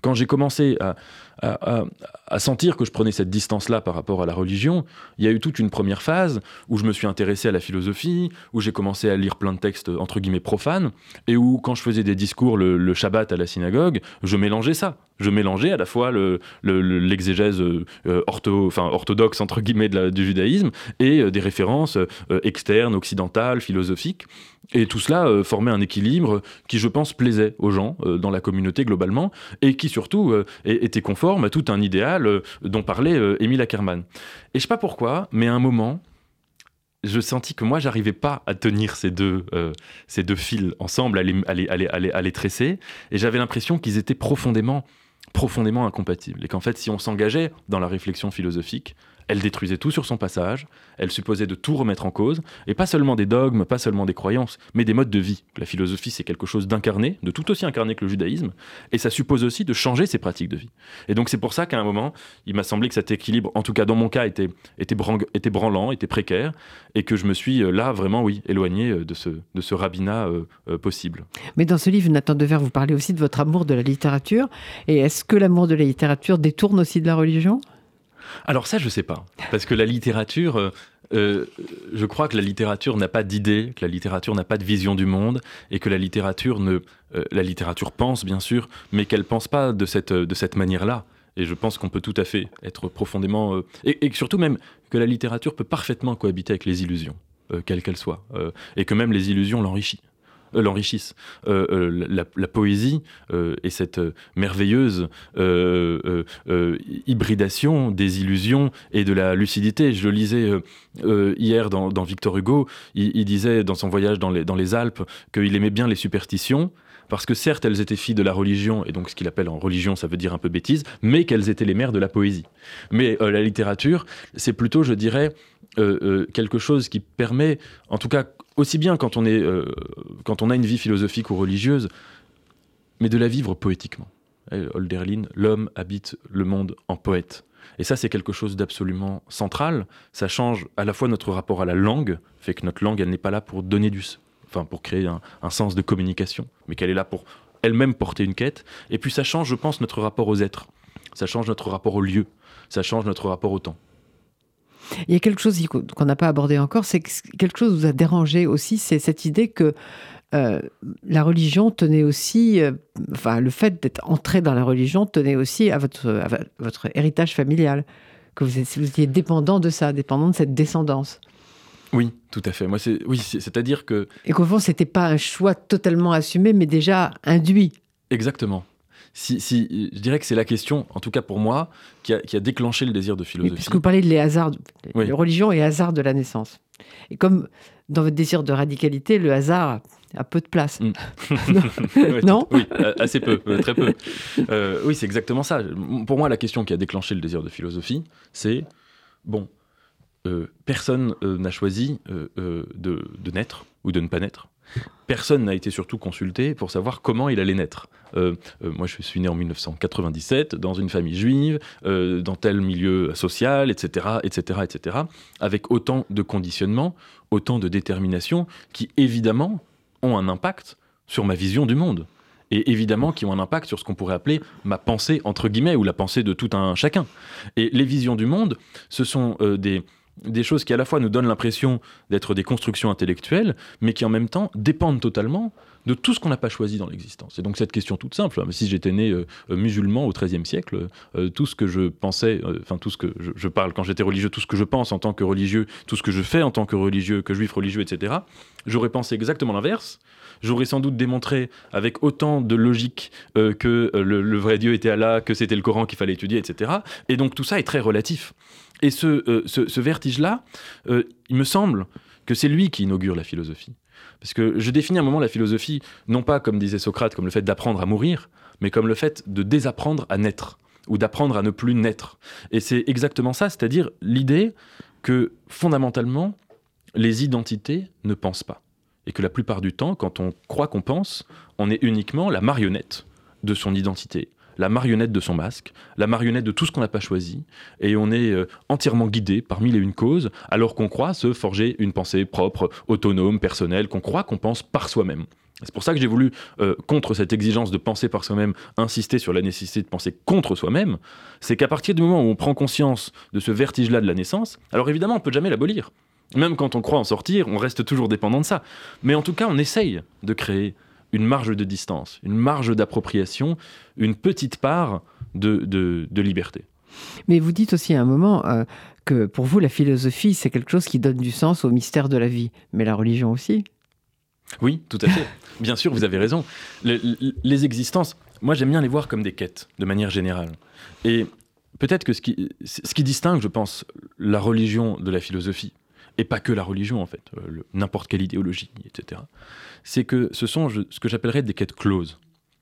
quand j'ai commencé à, à, sentir que je prenais cette distance-là par rapport à la religion, il y a eu toute une première phase où je me suis intéressé à la philosophie, où j'ai commencé à lire plein de textes entre guillemets profanes, et où quand je faisais des discours le, Shabbat à la synagogue, je mélangeais ça. Je mélangeais à la fois l'exégèse le, euh, ortho, enfin, orthodoxe entre guillemets du judaïsme et euh, des références euh, externes, occidentales, philosophiques. Et tout cela formait un équilibre qui, je pense, plaisait aux gens dans la communauté globalement et qui surtout était conforme à tout un idéal euh, dont parlait euh, Émile Ackermann. Et je sais pas pourquoi, mais à un moment, je sentis que moi, j'arrivais pas à tenir ces deux, euh, ces deux fils ensemble, à les, à les, tresser, et j'avais l'impression qu'ils étaient profondément, profondément incompatibles, et qu'en fait, si on s'engageait dans la réflexion philosophique, elle détruisait tout sur son passage, elle supposait de tout remettre en cause, et pas seulement des dogmes, pas seulement des croyances, mais des modes de vie. La philosophie, c'est quelque chose d'incarné, de tout aussi incarné que le judaïsme, et ça suppose aussi de changer ses pratiques de vie. Et donc c'est pour ça qu'à un moment, il m'a semblé que cet équilibre, en tout cas dans mon cas, était, était, était branlant, était précaire, et que je me suis euh, là vraiment, oui, éloigné euh, de ce, de ce rabbinat euh, possible. Mais dans ce livre, Nathan Dever, vous parlez aussi de votre amour de la littérature, et est-ce que l'amour de la littérature détourne aussi de la religion? Alors ça, je sais pas. Parce que la littérature, euh, euh, je crois que la littérature n'a pas d'idée, que la littérature n'a pas de vision du monde, et que la littérature ne, euh, la littérature pense bien sûr, mais qu'elle pense pas de cette de cette manière-là. Et je pense qu'on peut tout à fait être profondément et, surtout même que la littérature peut parfaitement cohabiter avec les illusions, quelles qu'elles soient, et que même les illusions l'enrichissent. Euh, l'enrichissent. Euh, euh, la, poésie et cette merveilleuse hybridation des illusions et de la lucidité. Je le lisais hier dans, Victor Hugo, il, disait dans son voyage dans les, dans les Alpes qu'il aimait bien les superstitions, parce que certes elles étaient filles de la religion, et donc ce qu'il appelle en religion ça veut dire un peu bêtise, mais qu'elles étaient les mères de la poésie. Mais la littérature, c'est plutôt, je dirais, quelque chose qui permet, en tout cas aussi bien quand on, est, euh, quand on a une vie philosophique ou religieuse, mais de la vivre poétiquement. Holderlin, l'homme habite le monde en poète. Et ça, c'est quelque chose d'absolument central. Ça change à la fois notre rapport à la langue, fait que notre langue, elle n'est pas là pour donner du, enfin pour créer un, un sens de communication, mais qu'elle est là pour elle-même porter une quête. Et puis ça change, je pense, notre rapport aux êtres. Ça change notre rapport au lieu. Ça change notre rapport au temps. Il y a quelque chose qu'on n'a pas abordé encore, c'est quelque chose qui vous a dérangé aussi, c'est cette idée que euh, la religion tenait aussi, euh, enfin le fait d'être entré dans la religion tenait aussi à votre, votre héritage familial, que vous, étiez dépendant de ça, dépendant de cette descendance. Oui, tout à fait. Moi, c'est oui, c'est-à-dire que et qu'au fond, c'était pas un choix totalement assumé, mais déjà induit. Exactement. Si, si, je dirais que c'est la question, en tout cas pour moi, qui a, qui a déclenché le désir de philosophie. puisque vous parlez de les hasards, Oui. les religions et hasards de la naissance. Et comme dans votre désir de radicalité, le hasard a peu de place. Mm. Ouais, Non Oui, euh, assez peu, euh, très peu. Euh, oui, c'est exactement ça. Pour moi, la question qui a déclenché le désir de philosophie, c'est bon, euh, personne euh, n'a choisi de, de naître ou de ne pas naître. Personne n'a été surtout consulté pour savoir comment il allait naître. Euh, euh, moi, je suis né en 1997 dans une famille juive, euh, dans tel milieu social, etc., etc., etc., avec autant de conditionnements, autant de déterminations qui, évidemment, ont un impact sur ma vision du monde. Et évidemment, qui ont un impact sur ce qu'on pourrait appeler ma pensée, entre guillemets, ou la pensée de tout un chacun. Et les visions du monde, ce sont des, des choses qui à la fois nous donnent l'impression d'être des constructions intellectuelles, mais qui en même temps dépendent totalement de tout ce qu'on n'a pas choisi dans l'existence. Et donc cette question toute simple, hein, si j'étais né euh, musulman au XIIIe siècle, euh, tout ce que je pensais, euh, enfin tout ce que je, parle quand j'étais religieux, tout ce que je pense en tant que religieux, tout ce que je fais en tant que religieux, que juif religieux, etc., j'aurais pensé exactement l'inverse. J'aurais sans doute démontré avec autant de logique que le, le vrai Dieu était Allah, que c'était le Coran qu'il fallait étudier, etc. Et donc tout ça est très relatif. Et ce, euh, ce, ce vertige-là, euh, il me semble que c'est lui qui inaugure la philosophie. Parce que je définis à un moment la philosophie, non pas comme disait Socrate, comme le fait d'apprendre à mourir, mais comme le fait de désapprendre à naître, ou d'apprendre à ne plus naître. Et c'est exactement ça, c'est-à-dire l'idée que fondamentalement, les identités ne pensent pas. Et que la plupart du temps, quand on croit qu'on pense, on est uniquement la marionnette de son identité, la marionnette de son masque, la marionnette de tout ce qu'on n'a pas choisi, et on est euh, entièrement guidé par mille et une causes, alors qu'on croit se forger une pensée propre, autonome, personnelle, qu'on croit qu'on pense par soi-même. C'est pour ça que j'ai voulu, euh, contre cette exigence de penser par soi-même, insister sur la nécessité de penser contre soi-même. C'est qu'à partir du moment où on prend conscience de ce vertige-là de la naissance, alors évidemment, on peut jamais l'abolir. Même quand on croit en sortir, on reste toujours dépendant de ça. Mais en tout cas, on essaye de créer une marge de distance, une marge d'appropriation, une petite part de, de- de liberté. Mais vous dites aussi à un moment euh, que pour vous, la philosophie, c'est quelque chose qui donne du sens au mystère de la vie. Mais la religion aussi. Oui, tout à fait. Bien sûr, vous avez raison. Le- le- les existences, moi j'aime bien les voir comme des quêtes, de manière générale. Et peut-être que ce qui, ce qui distingue, je pense, la religion de la philosophie, et pas que la religion en fait, euh, n'importe quelle idéologie, etc., c'est que ce sont ce que j'appellerais des quêtes closes.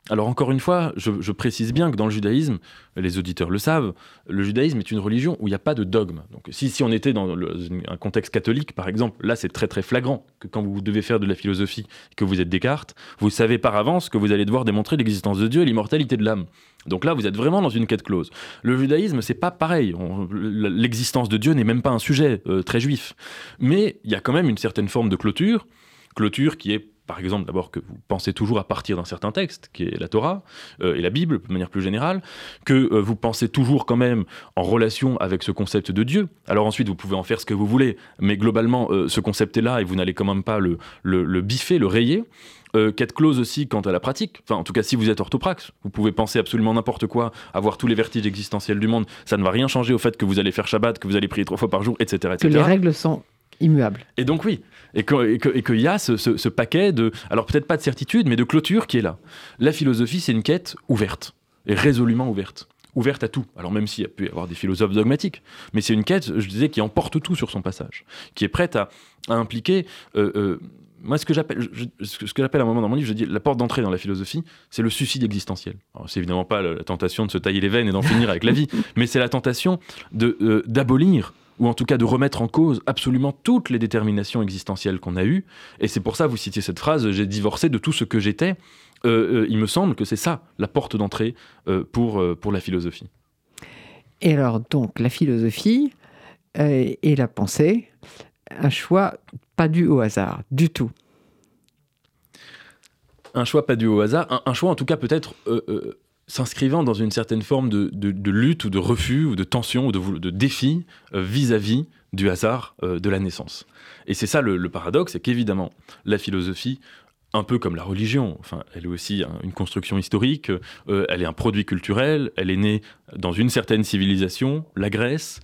Alors encore une fois, je, précise bien que dans le judaïsme, les auditeurs le savent, le judaïsme est une religion où il n'y a pas de dogme. Donc si, on était dans un contexte catholique, par exemple, là c'est très très flagrant que quand vous devez faire de la philosophie, que vous êtes Descartes, vous savez par avance que vous allez devoir démontrer l'existence de Dieu et l'immortalité de l'âme. Donc là, vous êtes vraiment dans une quête close. Le judaïsme, c'est pas pareil. L'existence de Dieu n'est même pas un sujet euh, très juif. Mais il y a quand même une certaine forme de clôture, clôture qui est par exemple, d'abord que vous pensez toujours à partir d'un certain texte, qui est la Torah euh, et la Bible, de manière plus générale, que euh, vous pensez toujours quand même en relation avec ce concept de Dieu. Alors ensuite, vous pouvez en faire ce que vous voulez, mais globalement, euh, ce concept est là et vous n'allez quand même pas le, le, le biffer, le rayer. Euh, quête close aussi quant à la pratique. Enfin, en tout cas, si vous êtes orthopraxe, vous pouvez penser absolument n'importe quoi, avoir tous les vertiges existentiels du monde. Ça ne va rien changer au fait que vous allez faire Shabbat, que vous allez prier trois fois par jour, etc. Que etc. les règles sont immuables. Et donc oui, et que- et que- qu'il y a ce, ce- ce paquet de, alors peut-être pas de certitude, mais de clôture qui est là. La philosophie, c'est une quête ouverte, et résolument ouverte. Ouverte à tout. Alors même s'il y a pu y avoir des philosophes dogmatiques, mais c'est une quête, je disais, qui emporte tout sur son passage, qui est prête à, à impliquer... euh, euh, moi, ce que j'appelle, ce que que j'appelle à un moment dans mon livre, je dis la porte d'entrée dans la philosophie, c'est le suicide existentiel. Alors, c'est évidemment pas la, la tentation de se tailler les veines et d'en finir avec la vie, mais c'est la tentation de euh, d'abolir ou en tout cas de remettre en cause absolument toutes les déterminations existentielles qu'on a eues. Et c'est pour ça, vous citiez cette phrase, j'ai divorcé de tout ce que j'étais. Euh, euh, il me semble que c'est ça, la porte d'entrée euh, pour, pour la philosophie. Et alors, donc, la philosophie et la pensée, un choix pas dû au hasard, du tout. Un choix pas dû au hasard, un, un choix en tout cas peut-être s'inscrivant dans une certaine forme de, de- lutte ou de refus ou de tension ou de, de défi euh, vis-à-vis du hasard euh, de la naissance. Et c'est ça le, paradoxe, c'est qu'évidemment, la philosophie, un peu comme la religion, enfin, elle est aussi un- une construction historique, euh, elle est un produit culturel, elle est née dans une certaine civilisation, la Grèce,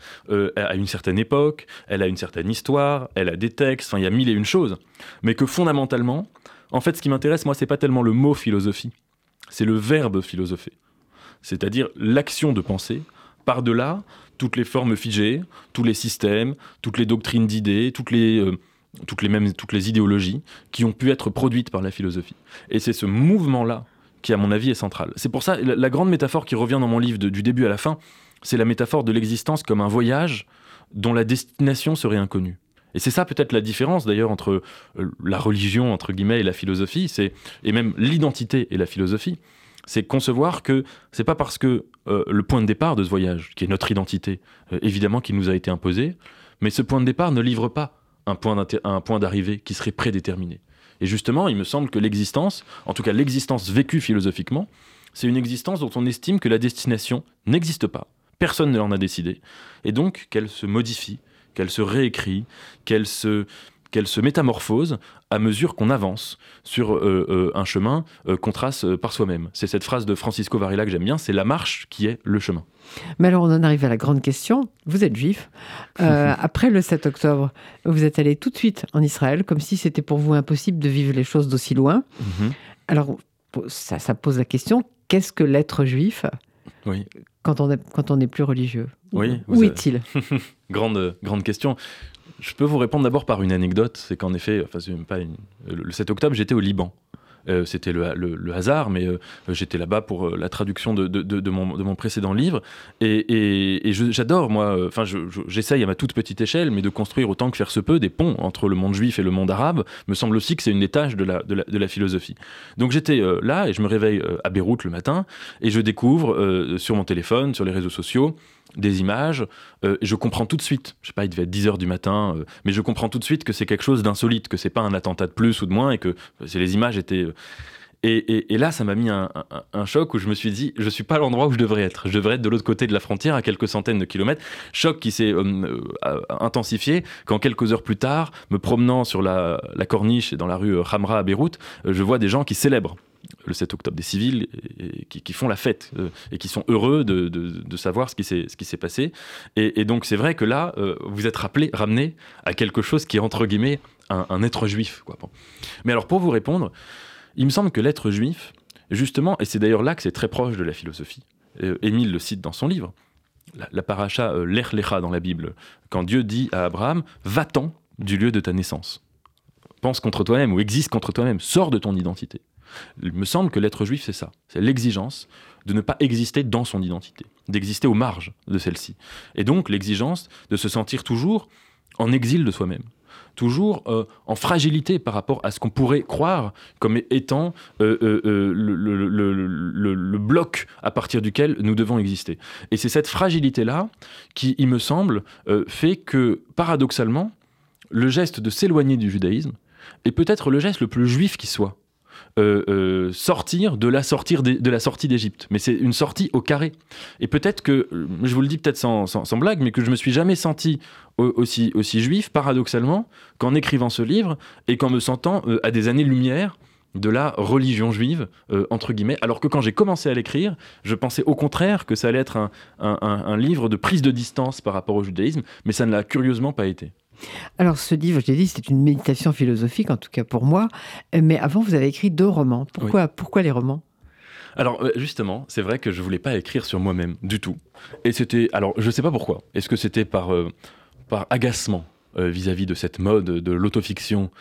à une certaine époque, elle a une certaine histoire, elle a des textes, enfin, il y a mille et une choses, mais que fondamentalement, en fait, ce qui m'intéresse, moi, c'est pas tellement le mot philosophie, c'est le verbe philosopher. c'est-à-dire l'action de penser par-delà toutes les formes figées, tous les systèmes, toutes les doctrines d'idées, toutes les, euh, toutes les mêmes, toutes les idéologies qui ont pu être produites par la philosophie. Et c'est ce mouvement-là qui, à mon avis, est central. C'est pour ça, la, grande métaphore qui revient dans mon livre du début à la fin, c'est la métaphore de l'existence comme un voyage dont la destination serait inconnue. Et c'est ça peut-être la différence d'ailleurs entre euh, la religion entre guillemets et la philosophie, c'est et même l'identité et la philosophie, c'est concevoir que c'est pas parce que euh, le point de départ de ce voyage, qui est notre identité, euh, évidemment qui nous a été imposé, mais ce point de départ ne livre pas un point, un point d'arrivée qui serait prédéterminé. Et justement, il me semble que l'existence, en tout cas l'existence vécue philosophiquement, c'est une existence dont on estime que la destination n'existe pas. Personne ne l'en a décidé. Et donc qu'elle se modifie, qu'elle se réécrit, qu'elle se, qu'elle se métamorphose à mesure qu'on avance sur euh, euh, un chemin euh, qu'on trace par soi-même. C'est cette phrase de Francisco Varela que j'aime bien, c'est la marche qui est le chemin. Mais alors on en arrive à la grande question, vous êtes juif, après le 7 octobre, vous êtes allé tout de suite en Israël, comme si c'était pour vous impossible de vivre les choses d'aussi loin. Mhm. Alors ça, ça pose la question, qu'est-ce que l'être juif? Oui. Quand on est, quand on n'est plus religieux oui, Où est-il? Grande, grande question. Je peux vous répondre d'abord par une anecdote. C'est qu'en effet, enfin, pas le 7 octobre, j'étais au Liban. Euh, c'était le, hasard, mais euh, j'étais là-bas pour euh, la traduction de, de, mon, précédent livre. Et, j'adore, moi, enfin, j'essaye à ma toute petite échelle, mais de construire autant que faire se peut des ponts entre le monde juif et le monde arabe, me semble aussi que c'est une des tâches de la, de la, philosophie. Donc j'étais là et je me réveille à Beyrouth le matin et je découvre sur mon téléphone, sur les réseaux sociaux, des images, euh, je comprends tout de suite, je sais pas, il devait être 10 heures du matin, euh, mais je comprends tout de suite que c'est quelque chose d'insolite, que c'est pas un attentat de plus ou de moins, et que les images étaient... Euh, et, là, ça m'a mis un, choc où je me suis dit, je suis pas l'endroit où je devrais être. Je devrais être de l'autre côté de la frontière, à quelques centaines de kilomètres. Choc qui s'est intensifié quand quelques heures plus tard, me promenant sur la, la corniche et dans la rue Hamra à Beyrouth, je vois des gens qui célèbrent le 7 octobre, des civils qui, font la fête euh, et qui sont heureux de, savoir ce qui s'est passé. Et, donc c'est vrai que là, euh, vous êtes rappelé, ramené à quelque chose qui est entre guillemets un, être juif. Quoi. Mais alors pour vous répondre, il me semble que l'être juif, justement, et c'est d'ailleurs là que c'est très proche de la philosophie, euh, Émile le cite dans son livre, la, paracha Lech Lecha dans la Bible, quand Dieu dit à Abraham, va-t'en du lieu de ta naissance. Pense contre toi-même ou existe contre toi-même, sors de ton identité. Il me semble que l'être juif, c'est ça. C'est l'exigence de ne pas exister dans son identité, d'exister aux marges de celle-ci. Et donc l'exigence de se sentir toujours en exil de soi-même, toujours euh, en fragilité par rapport à ce qu'on pourrait croire comme étant euh, euh, le, bloc à partir duquel nous devons exister. Et c'est cette fragilité-là qui, il me semble, fait que, paradoxalement, le geste de s'éloigner du judaïsme est peut-être le geste le plus juif qui soit. Euh, euh, sortir de la, sortie de la sortie d'Égypte. Mais c'est une sortie au carré. Et peut-être que, euh, je vous le dis peut-être sans, blague, mais que je me suis jamais senti aussi, aussi juif, paradoxalement, qu'en écrivant ce livre et qu'en me sentant à des années-lumière de la religion juive, entre guillemets, alors que quand j'ai commencé à l'écrire, je pensais au contraire que ça allait être un, un livre de prise de distance par rapport au judaïsme, mais ça ne l'a curieusement pas été. Alors, ce livre, je l'ai dit, c'est une méditation philosophique, en tout cas pour moi. Mais avant, vous avez écrit deux romans. Pourquoi, pourquoi les romans? Alors euh, justement, c'est vrai que je voulais pas écrire sur moi-même du tout. Et c'était, alors je sais pas pourquoi. Est-ce que c'était par euh, par agacement euh, vis-à-vis de cette mode de l'autofiction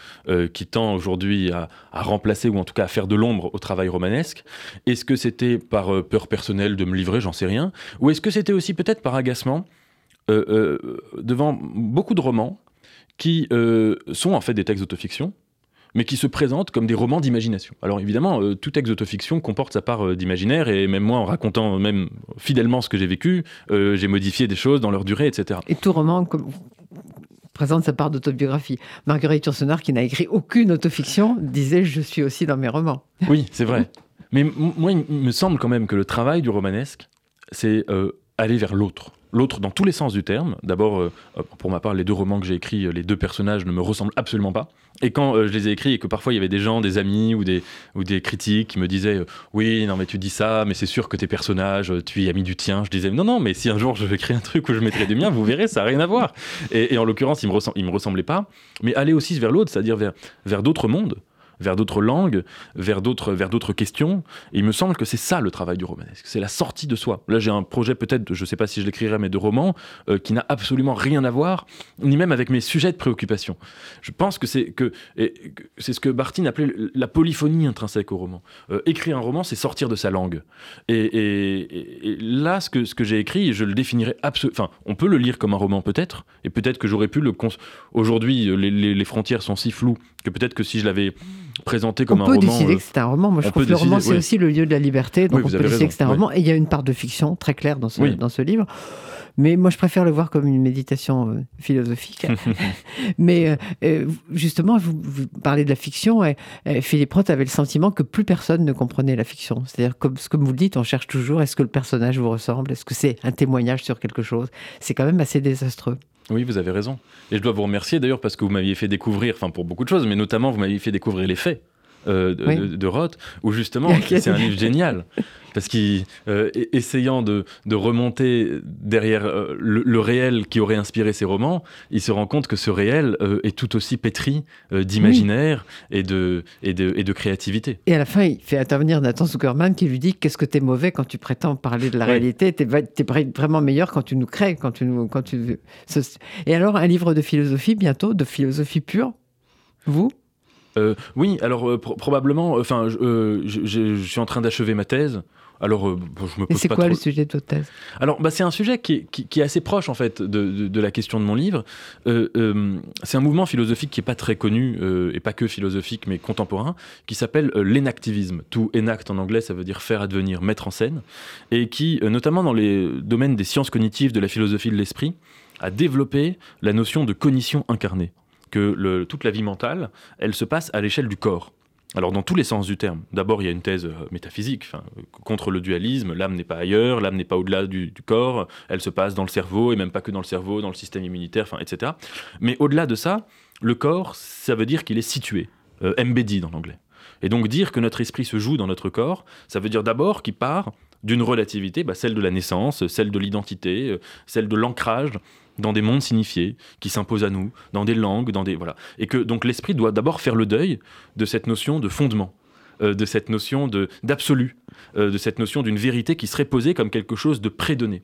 qui tend aujourd'hui à, à, remplacer ou en tout cas à faire de l'ombre au travail romanesque? Est-ce que c'était par peur personnelle de me livrer, j'en sais rien Ou est-ce que c'était aussi peut-être par agacement devant beaucoup de romans qui euh, sont en fait des textes d'autofiction, mais qui se présentent comme des romans d'imagination. Alors évidemment, euh, tout texte d'autofiction comporte sa part euh, d'imaginaire, et même moi, en racontant même fidèlement ce que j'ai vécu, j'ai modifié des choses dans leur durée, etc. Et tout roman présente sa part d'autobiographie. Marguerite Yourcenar, qui n'a écrit aucune autofiction, disait « je suis aussi dans mes romans ». Oui, c'est vrai. mais moi, il me semble quand même que le travail du romanesque, c'est aller vers l'autre l'autre dans tous les sens du terme. D'abord, euh, pour ma part, les deux romans que j'ai écrits, euh, les deux personnages ne me ressemblent absolument pas. Et quand euh, je les ai écrits et que parfois il y avait des gens, des amis ou des, ou des critiques qui me disaient Oui, non, mais tu dis ça, mais c'est sûr que tes personnages, tu y as mis du tien. Je disais Non, non, mais si un jour je vais créer un truc où je mettrai du mien, vous verrez, ça n'a rien à voir. Et, en l'occurrence, ils ne me, me ressemblaient pas. Mais aller aussi vers l'autre, c'est-à-dire vers, vers d'autres mondes. Vers d'autres langues, vers d'autres, vers d'autres questions. Et il me semble que c'est ça le travail du romanesque, c'est la sortie de soi. Là, j'ai un projet peut-être, je ne sais pas si je l'écrirai, mais de roman, euh, qui n'a absolument rien à voir, ni même avec mes sujets de préoccupation. Je pense que c'est que, c'est ce que Bartine appelait la polyphonie intrinsèque au roman. Euh, écrire un roman, c'est sortir de sa langue. Et, là, ce que, ce que j'ai écrit, je le définirais absolument. Enfin, on peut le lire comme un roman peut-être, et peut-être que j'aurais pu le. Aujourd'hui, les, les, frontières sont si floues que peut-être que si je l'avais présenté comme un roman. On peut décider que c'est un roman. Moi, je trouve que le roman, c'est aussi le lieu de la liberté. Donc, on peut décider que c'est un roman. Et il y a une part de fiction très claire dans ce, dans ce livre. Mais moi, je préfère le voir comme une méditation euh, philosophique. Mais euh, euh, justement, vous, parlez de la fiction. Et, Philippe Roth avait le sentiment que plus personne ne comprenait la fiction. C'est-à-dire, comme, comme vous le dites, on cherche toujours est-ce que le personnage vous ressemble? Est-ce que c'est un témoignage sur quelque chose? C'est quand même assez désastreux. Oui, vous avez raison. Et je dois vous remercier d'ailleurs parce que vous m'aviez fait découvrir, enfin pour beaucoup de choses, mais notamment vous m'aviez fait découvrir les faits. De, de, Roth, où justement, c'est un livre génial. Parce qu'essayant euh, de, de, remonter derrière euh, le, réel qui aurait inspiré ses romans, il se rend compte que ce réel euh, est tout aussi pétri d'imaginaire et, de, et, de, et de créativité. Et à la fin, il fait intervenir Nathan Zuckerman qui lui dit Qu'est-ce que tu es mauvais quand tu prétends parler de la réalité? Tu es, vraiment meilleur quand tu nous crées. Quand tu nous, quand tu... Et alors, un livre de philosophie bientôt, de philosophie pure? Vous? Oui, alors probablement, enfin, je, je, suis en train d'achever ma thèse. Alors, euh, je me pose c'est quoi le sujet de votre thèse? Alors, bah, c'est un sujet qui est, assez proche en fait de, la question de mon livre. Euh, euh, c'est un mouvement philosophique qui est pas très connu et pas que philosophique, mais contemporain, qui s'appelle l'énactivisme. Tout enact en anglais, ça veut dire faire advenir, mettre en scène, et qui, notamment dans les domaines des sciences cognitives, de la philosophie de l'esprit, a développé la notion de cognition incarnée que toute la vie mentale, elle se passe à l'échelle du corps. Alors dans tous les sens du terme. D'abord, il y a une thèse euh, métaphysique contre le dualisme. L'âme n'est pas ailleurs, l'âme n'est pas au-delà du, corps. Elle se passe dans le cerveau et même pas que dans le cerveau, dans le système immunitaire, etc. Mais au-delà de ça, le corps, ça veut dire qu'il est situé, euh, embedded en anglais. Et donc dire que notre esprit se joue dans notre corps, ça veut dire d'abord qu'il part d'une relativité, bah, celle de la naissance, celle de l'identité, euh, celle de l'ancrage dans des mondes signifiés qui s'imposent à nous, dans des langues, dans des voilà, et que donc l'esprit doit d'abord faire le deuil de cette notion de fondement, euh, de cette notion de d'absolu, euh, de cette notion d'une vérité qui serait posée comme quelque chose de prédonné.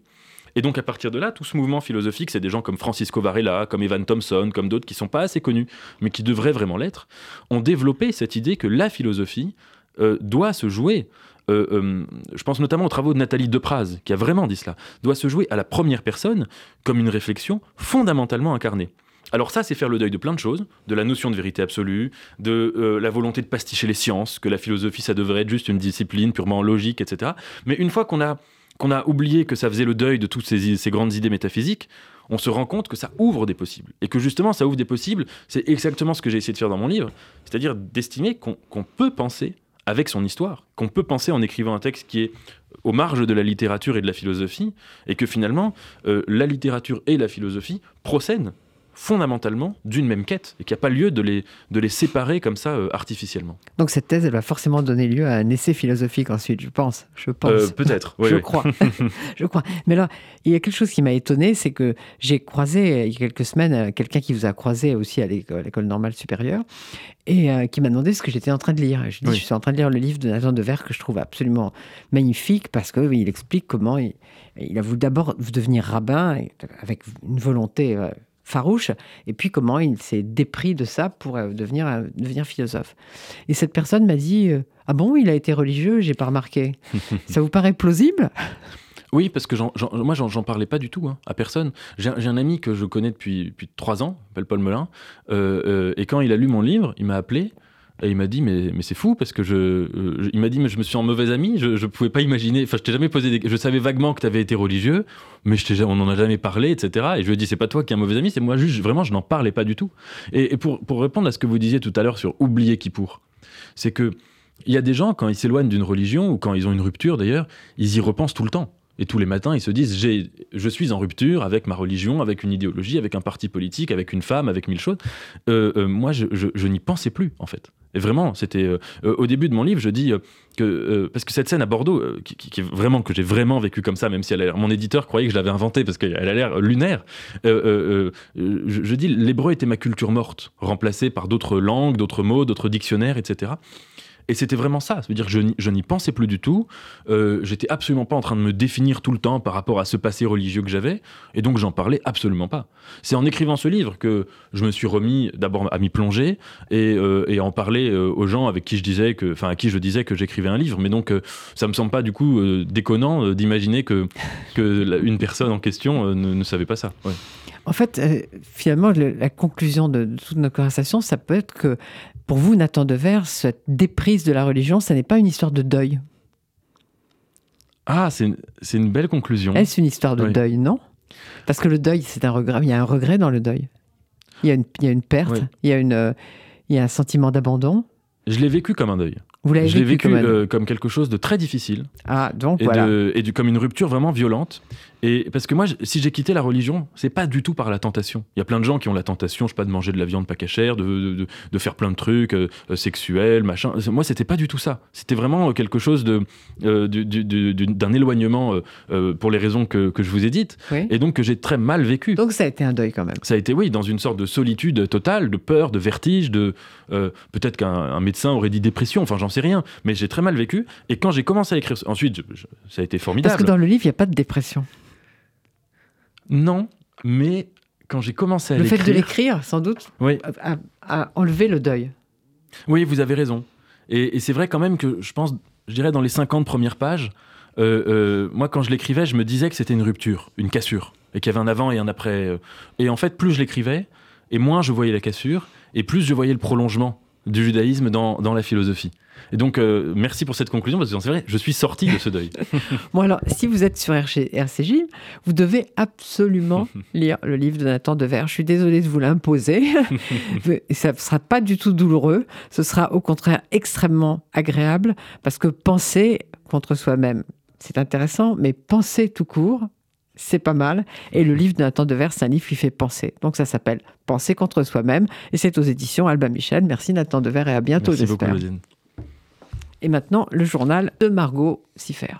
Et donc à partir de là, tout ce mouvement philosophique, c'est des gens comme Francisco Varela, comme Evan Thompson, comme d'autres qui sont pas assez connus, mais qui devraient vraiment l'être, ont développé cette idée que la philosophie euh, doit se jouer euh, euh, je pense notamment aux travaux de Nathalie Depraz, qui a vraiment dit cela, doit se jouer à la première personne comme une réflexion fondamentalement incarnée. Alors ça, c'est faire le deuil de plein de choses, de la notion de vérité absolue, de euh, la volonté de pasticher les sciences, que la philosophie, ça devrait être juste une discipline purement logique, etc. Mais une fois qu'on a, qu'on a oublié que ça faisait le deuil de toutes ces, ces grandes idées métaphysiques, on se rend compte que ça ouvre des possibles. Et que justement, ça ouvre des possibles, c'est exactement ce que j'ai essayé de faire dans mon livre, c'est-à-dire d'estimer qu'on peut penser avec son histoire, qu'on peut penser en écrivant un texte qui est aux marges de la littérature et de la philosophie, et que finalement, euh, la littérature et la philosophie procèdent fondamentalement d'une même quête et qu'il n'y a pas lieu de les, de les séparer comme ça euh, artificiellement. Donc cette thèse, elle va forcément donner lieu à un essai philosophique ensuite, je pense. Je pense. Euh, peut-être. je crois. je crois. Mais là, il y a quelque chose qui m'a étonné, c'est que j'ai croisé il y a quelques semaines euh, quelqu'un qui vous a croisé aussi à l'école normale supérieure et qui m'a demandé ce que j'étais en train de lire. je dis, je suis en train de lire le livre de Nathan Dever que je trouve absolument magnifique parce que il explique comment il, il a voulu d'abord devenir rabbin avec une volonté farouche, et puis comment il s'est dépris de ça pour euh, devenir, euh, devenir philosophe. Et cette personne m'a dit euh, Ah bon, il a été religieux, j'ai pas remarqué. ça vous paraît plausible? Oui, parce que moi, j'en parlais pas du tout hein, à personne. J'ai un ami que je connais depuis, depuis trois ans, s'appelle Paul Melun, et quand il a lu mon livre, il m'a appelé et il m'a dit, mais, mais c'est fou, parce que je, il m'a dit, mais je me suis en mauvais ami, je ne pouvais pas imaginer, enfin, je t'ai jamais posé des, je savais vaguement que tu avais été religieux, mais je on n'en a jamais parlé, etc. Et je lui ai dit, c'est pas toi qui es un mauvais ami, c'est moi juste, vraiment, je n'en parlais pas du tout. Et, pour, pour, répondre à ce que vous disiez tout à l'heure sur oublier qui pour, c'est que il y a des gens, quand ils s'éloignent d'une religion, ou quand ils ont une rupture d'ailleurs, ils y repensent tout le temps. Et tous les matins, ils se disent j'ai, je suis en rupture avec ma religion, avec une idéologie, avec un parti politique, avec une femme, avec mille choses. Euh, euh, moi, je, n'y pensais plus, en fait. Et vraiment, c'était euh, au début de mon livre, je dis que parce que cette scène à Bordeaux, qui, est vraiment que j'ai vraiment vécu comme ça, même si mon éditeur croyait que je l'avais inventée parce qu'elle a l'air lunaire. je, je dis l'hébreu était ma culture morte, remplacée par d'autres langues, d'autres mots, d'autres dictionnaires, etc. Et c'était vraiment ça. Ça veut dire que je, n'y- pensais plus du tout. Euh, J'étais absolument pas en train de me définir tout le temps par rapport à ce passé religieux que j'avais. Et donc, j'en parlais absolument pas. C'est en écrivant ce livre que je me suis remis d'abord à m'y plonger et, euh, à en parler euh, aux gens avec qui je disais que, enfin, à qui je disais que j'écrivais un livre. Mais donc, euh, ça me semble pas du coup euh, déconnant euh, d'imaginer que, une personne en question euh, ne, savait pas ça. En fait, euh, finalement, le- la conclusion de, de toute notre conversation, ça peut être que pour vous, Nathan Devers, cette déprise de la religion, ça n'est pas une histoire de deuil. Ah, c'est une, une belle conclusion. Est-ce une histoire de Oui. deuil, non Parce que le deuil, c'est un regret. Il y a un regret dans le deuil. Il y a une, il y a une perte, Oui. il, y a une, il y a un sentiment d'abandon. Je l'ai vécu comme un deuil. Vous l'avez Je l'ai vécu, vécu comme un- euh, comme quelque chose de très difficile. Ah, donc et, voilà. de- et du- comme une rupture vraiment violente. Et parce que moi, si j'ai quitté la religion, c'est pas du tout par la tentation. Il y a plein de gens qui ont la tentation, je sais pas, de manger de la viande pas cachère, de, de, faire plein de trucs euh, euh, sexuels, machin. Moi, c'était pas du tout ça. C'était vraiment euh, quelque chose de euh, du- du- du- du- d'un éloignement euh, pour les raisons que, que je vous ai dites, Oui. et donc que j'ai très mal vécu. Donc ça a été un deuil quand même. Ça a été, oui, dans une sorte de solitude totale, de peur, de vertige, de peut-être qu'un un médecin aurait dit dépression, enfin j'en sais rien, mais j'ai très mal vécu. Et quand j'ai commencé à écrire, ensuite, je- je- ça a été formidable. Parce que dans le livre, il n'y a pas de dépression. Non, mais quand j'ai commencé à Le fait de l'écrire, l'écrire, sans doute, oui, a, a enlevé le deuil. oui, vous avez raison. Et, et c'est vrai quand même que je pense, je dirais dans les 50 premières pages, euh, euh, moi quand je l'écrivais, je me disais que c'était une rupture, une cassure, et qu'il y avait un avant et un après. euh. Et en fait, plus je l'écrivais, et moins je voyais la cassure, et plus je voyais le prolongement du judaïsme dans, dans la philosophie. Et donc, euh, merci pour cette conclusion, parce que c'est vrai, je suis sorti de ce deuil. Bon alors, si vous êtes sur RC RCJ, vous devez absolument lire le livre de Nathan Devers. Je suis désolée de vous l'imposer. Mais ça ne sera pas du tout douloureux. Ce sera au contraire extrêmement agréable parce que penser contre soi-même, c'est intéressant, mais penser tout court, c'est pas mal. Et le livre de Nathan Devers, c'est un livre qui fait penser. Donc ça s'appelle Penser contre soi-même et c'est aux éditions Alba Michel. Merci Nathan Devers et à bientôt, merci beaucoup, j'espère. Et maintenant, le journal de Margot Siffer.